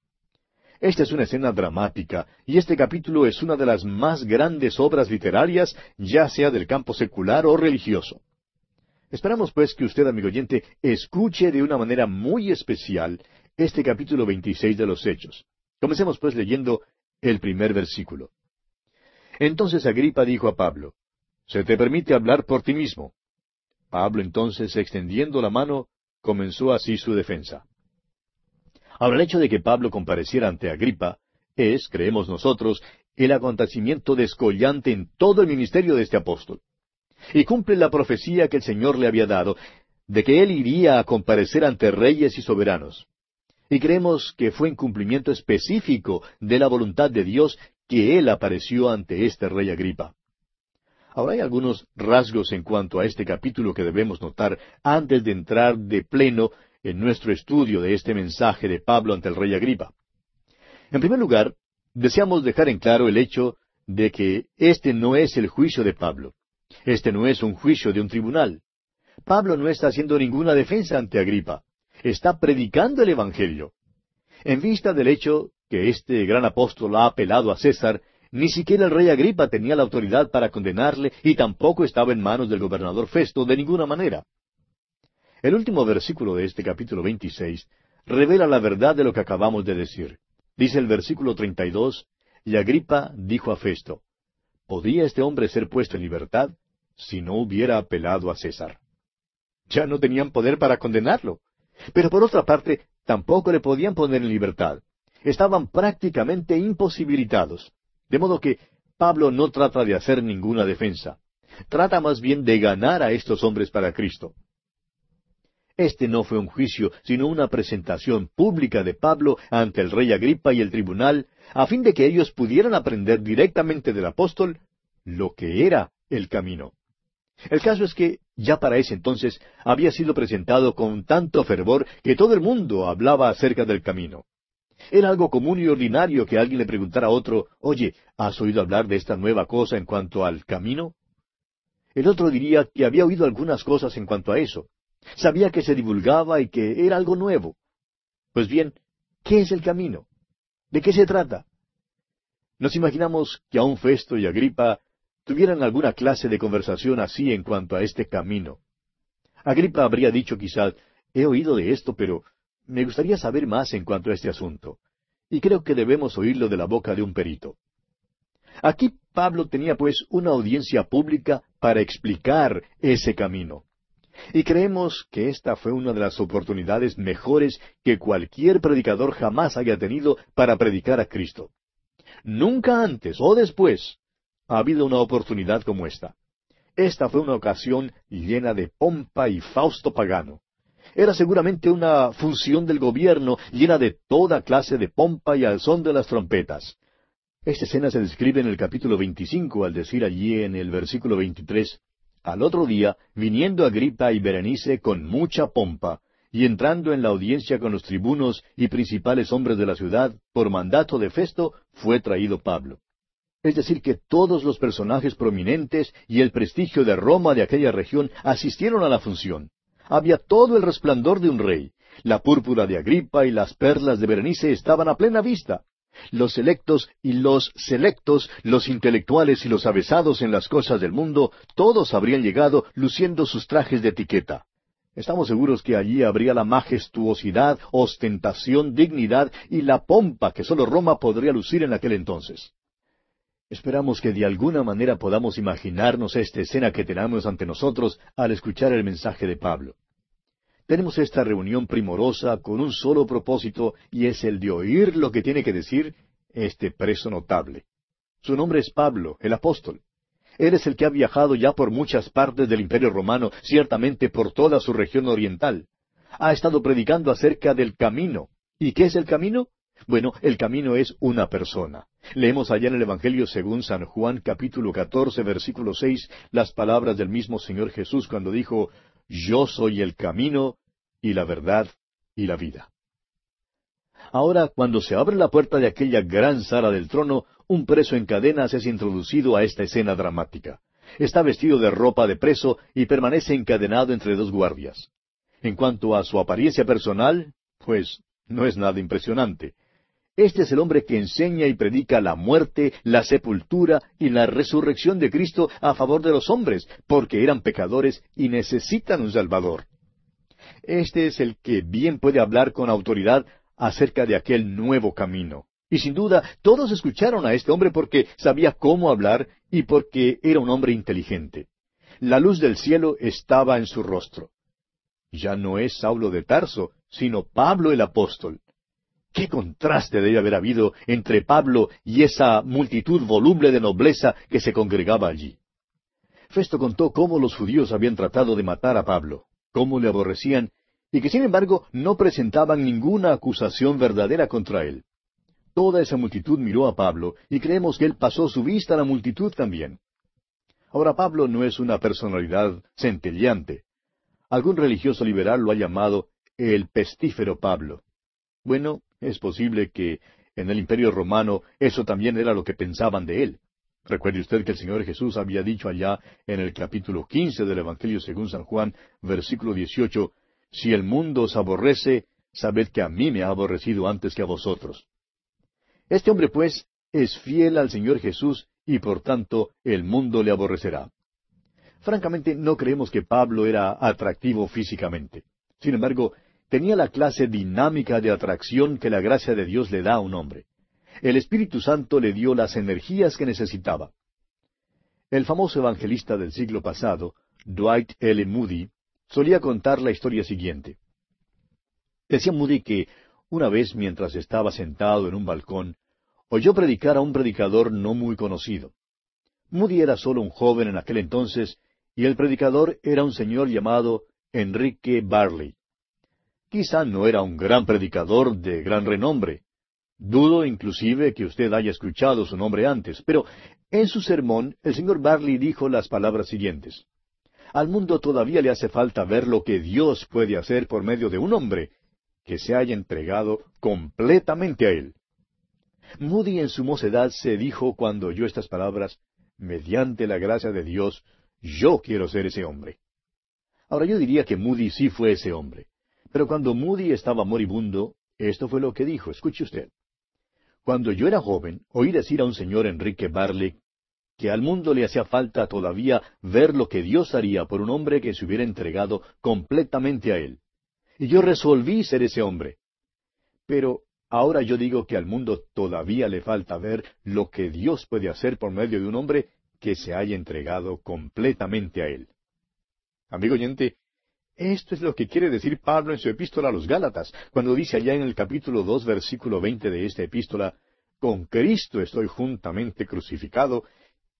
Esta es una escena dramática, y este capítulo es una de las más grandes obras literarias, ya sea del campo secular o religioso. Esperamos pues que usted, amigo oyente, escuche de una manera muy especial este capítulo 26 de los Hechos. Comencemos pues leyendo el primer versículo. Entonces Agripa dijo a Pablo, Se te permite hablar por ti mismo. Pablo entonces, extendiendo la mano, comenzó así su defensa. Ahora, el hecho de que Pablo compareciera ante Agripa es, creemos nosotros, el acontecimiento descollante en todo el ministerio de este apóstol. Y cumple la profecía que el Señor le había dado, de que él iría a comparecer ante reyes y soberanos. Y creemos que fue en cumplimiento específico de la voluntad de Dios que él apareció ante este rey Agripa. Ahora hay algunos rasgos en cuanto a este capítulo que debemos notar antes de entrar de pleno en nuestro estudio de este mensaje de Pablo ante el rey Agripa. En primer lugar, deseamos dejar en claro el hecho de que este no es el juicio de Pablo. Este no es un juicio de un tribunal. Pablo no está haciendo ninguna defensa ante Agripa. Está predicando el Evangelio. En vista del hecho que este gran apóstol ha apelado a César, ni siquiera el rey Agripa tenía la autoridad para condenarle y tampoco estaba en manos del gobernador Festo de ninguna manera. El último versículo de este capítulo 26 revela la verdad de lo que acabamos de decir. Dice el versículo 32, y Agripa dijo a Festo, ¿podía este hombre ser puesto en libertad si no hubiera apelado a César? Ya no tenían poder para condenarlo. Pero por otra parte, tampoco le podían poner en libertad. Estaban prácticamente imposibilitados. De modo que Pablo no trata de hacer ninguna defensa. Trata más bien de ganar a estos hombres para Cristo. Este no fue un juicio, sino una presentación pública de Pablo ante el rey Agripa y el tribunal, a fin de que ellos pudieran aprender directamente del apóstol lo que era el camino. El caso es que ya para ese entonces había sido presentado con tanto fervor que todo el mundo hablaba acerca del camino. Era algo común y ordinario que alguien le preguntara a otro, oye, ¿has oído hablar de esta nueva cosa en cuanto al camino? El otro diría que había oído algunas cosas en cuanto a eso. Sabía que se divulgaba y que era algo nuevo. Pues bien, ¿qué es el camino? ¿De qué se trata? Nos imaginamos que aun Festo y Agripa tuvieran alguna clase de conversación así en cuanto a este camino. Agripa habría dicho quizás, he oído de esto, pero me gustaría saber más en cuanto a este asunto. Y creo que debemos oírlo de la boca de un perito. Aquí Pablo tenía pues una audiencia pública para explicar ese camino. Y creemos que esta fue una de las oportunidades mejores que cualquier predicador jamás haya tenido para predicar a Cristo. Nunca antes o después ha habido una oportunidad como esta. Esta fue una ocasión llena de pompa y fausto pagano. Era seguramente una función del gobierno llena de toda clase de pompa y al son de las trompetas. Esta escena se describe en el capítulo 25 al decir allí en el versículo 23, Al otro día, viniendo Agripa y Berenice con mucha pompa, y entrando en la audiencia con los tribunos y principales hombres de la ciudad, por mandato de Festo, fue traído Pablo es decir, que todos los personajes prominentes y el prestigio de Roma de aquella región asistieron a la función. Había todo el resplandor de un rey. La púrpura de Agripa y las perlas de Berenice estaban a plena vista. Los electos y los selectos, los intelectuales y los avesados en las cosas del mundo, todos habrían llegado luciendo sus trajes de etiqueta. Estamos seguros que allí habría la majestuosidad, ostentación, dignidad y la pompa que sólo Roma podría lucir en aquel entonces. Esperamos que de alguna manera podamos imaginarnos esta escena que tenemos ante nosotros al escuchar el mensaje de Pablo. Tenemos esta reunión primorosa con un solo propósito y es el de oír lo que tiene que decir este preso notable. Su nombre es Pablo, el apóstol. Él es el que ha viajado ya por muchas partes del Imperio Romano, ciertamente por toda su región oriental. Ha estado predicando acerca del camino. ¿Y qué es el camino? Bueno, el camino es una persona. Leemos allá en el Evangelio según San Juan capítulo 14 versículo 6 las palabras del mismo Señor Jesús cuando dijo, Yo soy el camino y la verdad y la vida. Ahora, cuando se abre la puerta de aquella gran sala del trono, un preso en cadenas es introducido a esta escena dramática. Está vestido de ropa de preso y permanece encadenado entre dos guardias. En cuanto a su apariencia personal, pues no es nada impresionante. Este es el hombre que enseña y predica la muerte, la sepultura y la resurrección de Cristo a favor de los hombres, porque eran pecadores y necesitan un Salvador. Este es el que bien puede hablar con autoridad acerca de aquel nuevo camino. Y sin duda todos escucharon a este hombre porque sabía cómo hablar y porque era un hombre inteligente. La luz del cielo estaba en su rostro. Ya no es Saulo de Tarso, sino Pablo el apóstol. ¿Qué contraste debe haber habido entre Pablo y esa multitud voluble de nobleza que se congregaba allí? Festo contó cómo los judíos habían tratado de matar a Pablo, cómo le aborrecían y que sin embargo no presentaban ninguna acusación verdadera contra él. Toda esa multitud miró a Pablo y creemos que él pasó su vista a la multitud también. Ahora Pablo no es una personalidad centelleante. Algún religioso liberal lo ha llamado el pestífero Pablo. Bueno, es posible que en el imperio romano eso también era lo que pensaban de él. Recuerde usted que el Señor Jesús había dicho allá en el capítulo quince del Evangelio según San Juan, versículo dieciocho, Si el mundo os aborrece, sabed que a mí me ha aborrecido antes que a vosotros. Este hombre, pues, es fiel al Señor Jesús y por tanto el mundo le aborrecerá. Francamente, no creemos que Pablo era atractivo físicamente. Sin embargo, tenía la clase dinámica de atracción que la gracia de Dios le da a un hombre. El Espíritu Santo le dio las energías que necesitaba. El famoso evangelista del siglo pasado, Dwight L. Moody, solía contar la historia siguiente. Decía Moody que una vez mientras estaba sentado en un balcón, oyó predicar a un predicador no muy conocido. Moody era solo un joven en aquel entonces, y el predicador era un señor llamado Enrique Barley. Quizá no era un gran predicador de gran renombre. Dudo inclusive que usted haya escuchado su nombre antes, pero en su sermón el señor Barley dijo las palabras siguientes. Al mundo todavía le hace falta ver lo que Dios puede hacer por medio de un hombre que se haya entregado completamente a él. Moody en su mocedad se dijo cuando oyó estas palabras, mediante la gracia de Dios, yo quiero ser ese hombre. Ahora yo diría que Moody sí fue ese hombre. Pero cuando Moody estaba moribundo, esto fue lo que dijo. Escuche usted. Cuando yo era joven, oí decir a un señor Enrique Barley que al mundo le hacía falta todavía ver lo que Dios haría por un hombre que se hubiera entregado completamente a él. Y yo resolví ser ese hombre. Pero Ahora yo digo que al mundo todavía le falta ver lo que Dios puede hacer por medio de un hombre que se haya entregado completamente a Él. Amigo oyente, esto es lo que quiere decir Pablo en su epístola a los Gálatas, cuando dice allá en el capítulo dos, versículo veinte de esta epístola, Con Cristo estoy juntamente crucificado,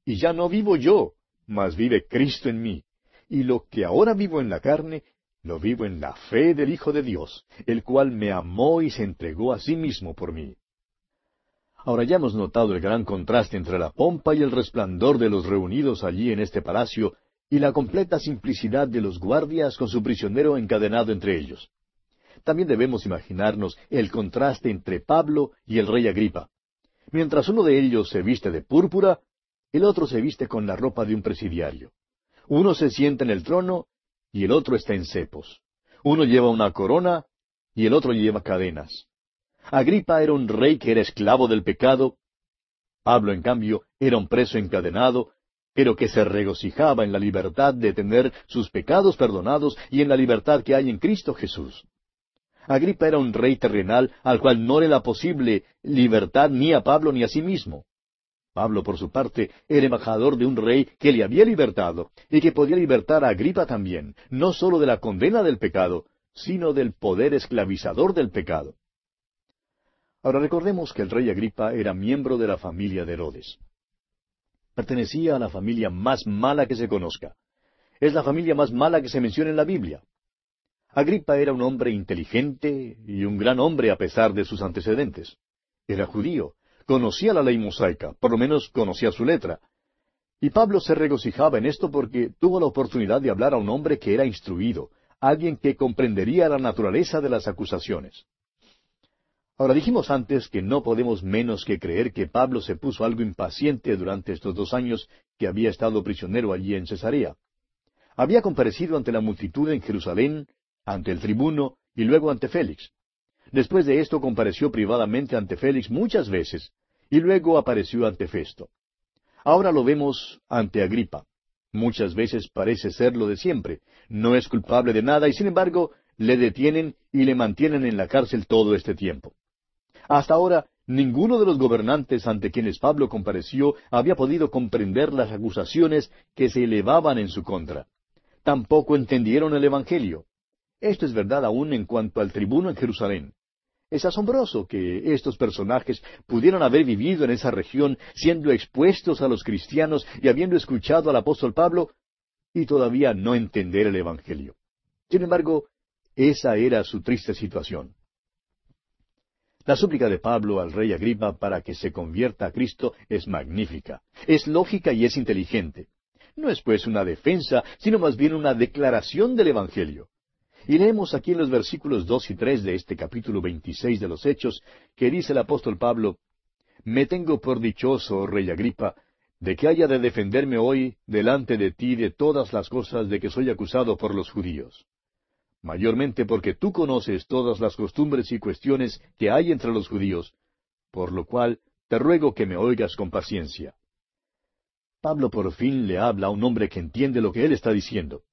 y ya no vivo yo, mas vive Cristo en mí. Y lo que ahora vivo en la carne, lo vivo en la fe del Hijo de Dios, el cual me amó y se entregó a sí mismo por mí. Ahora ya hemos notado el gran contraste entre la pompa y el resplandor de los reunidos allí en este palacio y la completa simplicidad de los guardias con su prisionero encadenado entre ellos. También debemos imaginarnos el contraste entre Pablo y el rey Agripa. Mientras uno de ellos se viste de púrpura, el otro se viste con la ropa de un presidiario. Uno se sienta en el trono y el otro está en cepos. Uno lleva una corona y el otro lleva cadenas. Agripa era un rey que era esclavo del pecado. Pablo, en cambio, era un preso encadenado, pero que se regocijaba en la libertad de tener sus pecados perdonados y en la libertad que hay en Cristo Jesús. Agripa era un rey terrenal al cual no era posible libertad ni a Pablo ni a sí mismo. Pablo, por su parte, era embajador de un rey que le había libertado y que podía libertar a Agripa también, no sólo de la condena del pecado, sino del poder esclavizador del pecado. Ahora recordemos que el rey Agripa era miembro de la familia de Herodes. Pertenecía a la familia más mala que se conozca. Es la familia más mala que se menciona en la Biblia. Agripa era un hombre inteligente y un gran hombre a pesar de sus antecedentes. Era judío, conocía la ley mosaica, por lo menos conocía su letra. Y Pablo se regocijaba en esto porque tuvo la oportunidad de hablar a un hombre que era instruido, alguien que comprendería la naturaleza de las acusaciones. Ahora dijimos antes que no podemos menos que creer que Pablo se puso algo impaciente durante estos dos años que había estado prisionero allí en Cesarea. Había comparecido ante la multitud en Jerusalén, ante el tribuno y luego ante Félix. Después de esto compareció privadamente ante Félix muchas veces, y luego apareció ante Festo. Ahora lo vemos ante Agripa. Muchas veces parece ser lo de siempre. No es culpable de nada y sin embargo le detienen y le mantienen en la cárcel todo este tiempo. Hasta ahora, ninguno de los gobernantes ante quienes Pablo compareció había podido comprender las acusaciones que se elevaban en su contra. Tampoco entendieron el Evangelio. Esto es verdad aún en cuanto al tribuno en Jerusalén. Es asombroso que estos personajes pudieran haber vivido en esa región siendo expuestos a los cristianos y habiendo escuchado al apóstol Pablo y todavía no entender el Evangelio. Sin embargo, Esa era su triste situación. La súplica de Pablo al rey Agripa para que se convierta a Cristo es magnífica, es lógica y es inteligente. No es pues una defensa, sino más bien una declaración del Evangelio. Y leemos aquí en los versículos dos y tres de este capítulo veintiséis de los Hechos, que dice el apóstol Pablo, Me tengo por dichoso, rey Agripa, de que haya de defenderme hoy delante de ti de todas las cosas de que soy acusado por los judíos mayormente porque tú conoces todas las costumbres y cuestiones que hay entre los judíos, por lo cual te ruego que me oigas con paciencia. Pablo por fin le habla a un hombre que entiende lo que él está diciendo.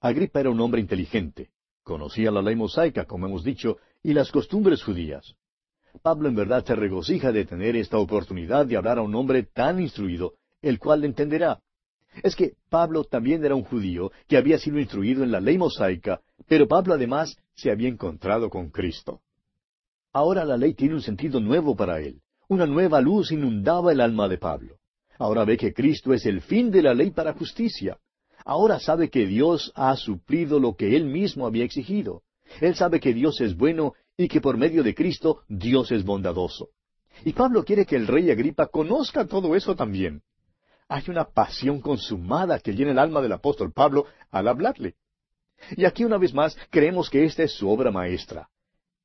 Agripa era un hombre inteligente, conocía la ley mosaica, como hemos dicho, y las costumbres judías. Pablo en verdad se regocija de tener esta oportunidad de hablar a un hombre tan instruido, el cual le entenderá. Es que Pablo también era un judío que había sido instruido en la ley mosaica, pero Pablo además se había encontrado con Cristo. Ahora la ley tiene un sentido nuevo para él. Una nueva luz inundaba el alma de Pablo. Ahora ve que Cristo es el fin de la ley para justicia. Ahora sabe que Dios ha suplido lo que él mismo había exigido. Él sabe que Dios es bueno y que por medio de Cristo Dios es bondadoso. Y Pablo quiere que el rey Agripa conozca todo eso también. Hay una pasión consumada que llena el alma del apóstol Pablo al hablarle. Y aquí una vez más creemos que esta es su obra maestra.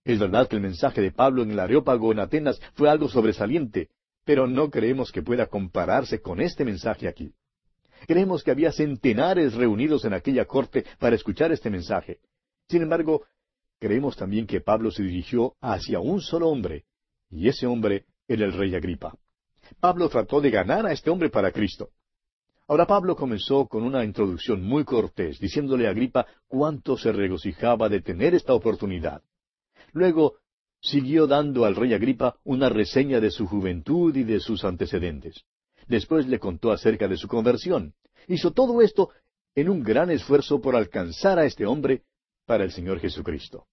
Es verdad que el mensaje de Pablo en el Areópago en Atenas fue algo sobresaliente, pero no creemos que pueda compararse con este mensaje aquí. Creemos que había centenares reunidos en aquella corte para escuchar este mensaje. Sin embargo, creemos también que Pablo se dirigió hacia un solo hombre, y ese hombre era el rey Agripa. Pablo trató de ganar a este hombre para Cristo. Ahora Pablo comenzó con una introducción muy cortés, diciéndole a Agripa cuánto se regocijaba de tener esta oportunidad. Luego siguió dando al rey Agripa una reseña de su juventud y de sus antecedentes. Después le contó acerca de su conversión. Hizo todo esto en un gran esfuerzo por alcanzar a este hombre para el Señor Jesucristo.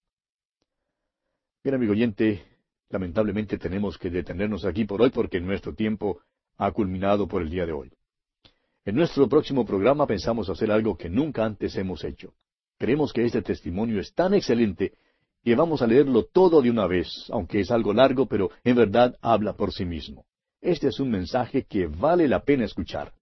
Bien, amigo oyente, Lamentablemente tenemos que detenernos aquí por hoy porque nuestro tiempo ha culminado por el día de hoy. En nuestro próximo programa pensamos hacer algo que nunca antes hemos hecho. Creemos que este testimonio es tan excelente que vamos a leerlo todo de una vez, aunque es algo largo, pero en verdad habla por sí mismo. Este es un mensaje que vale la pena escuchar.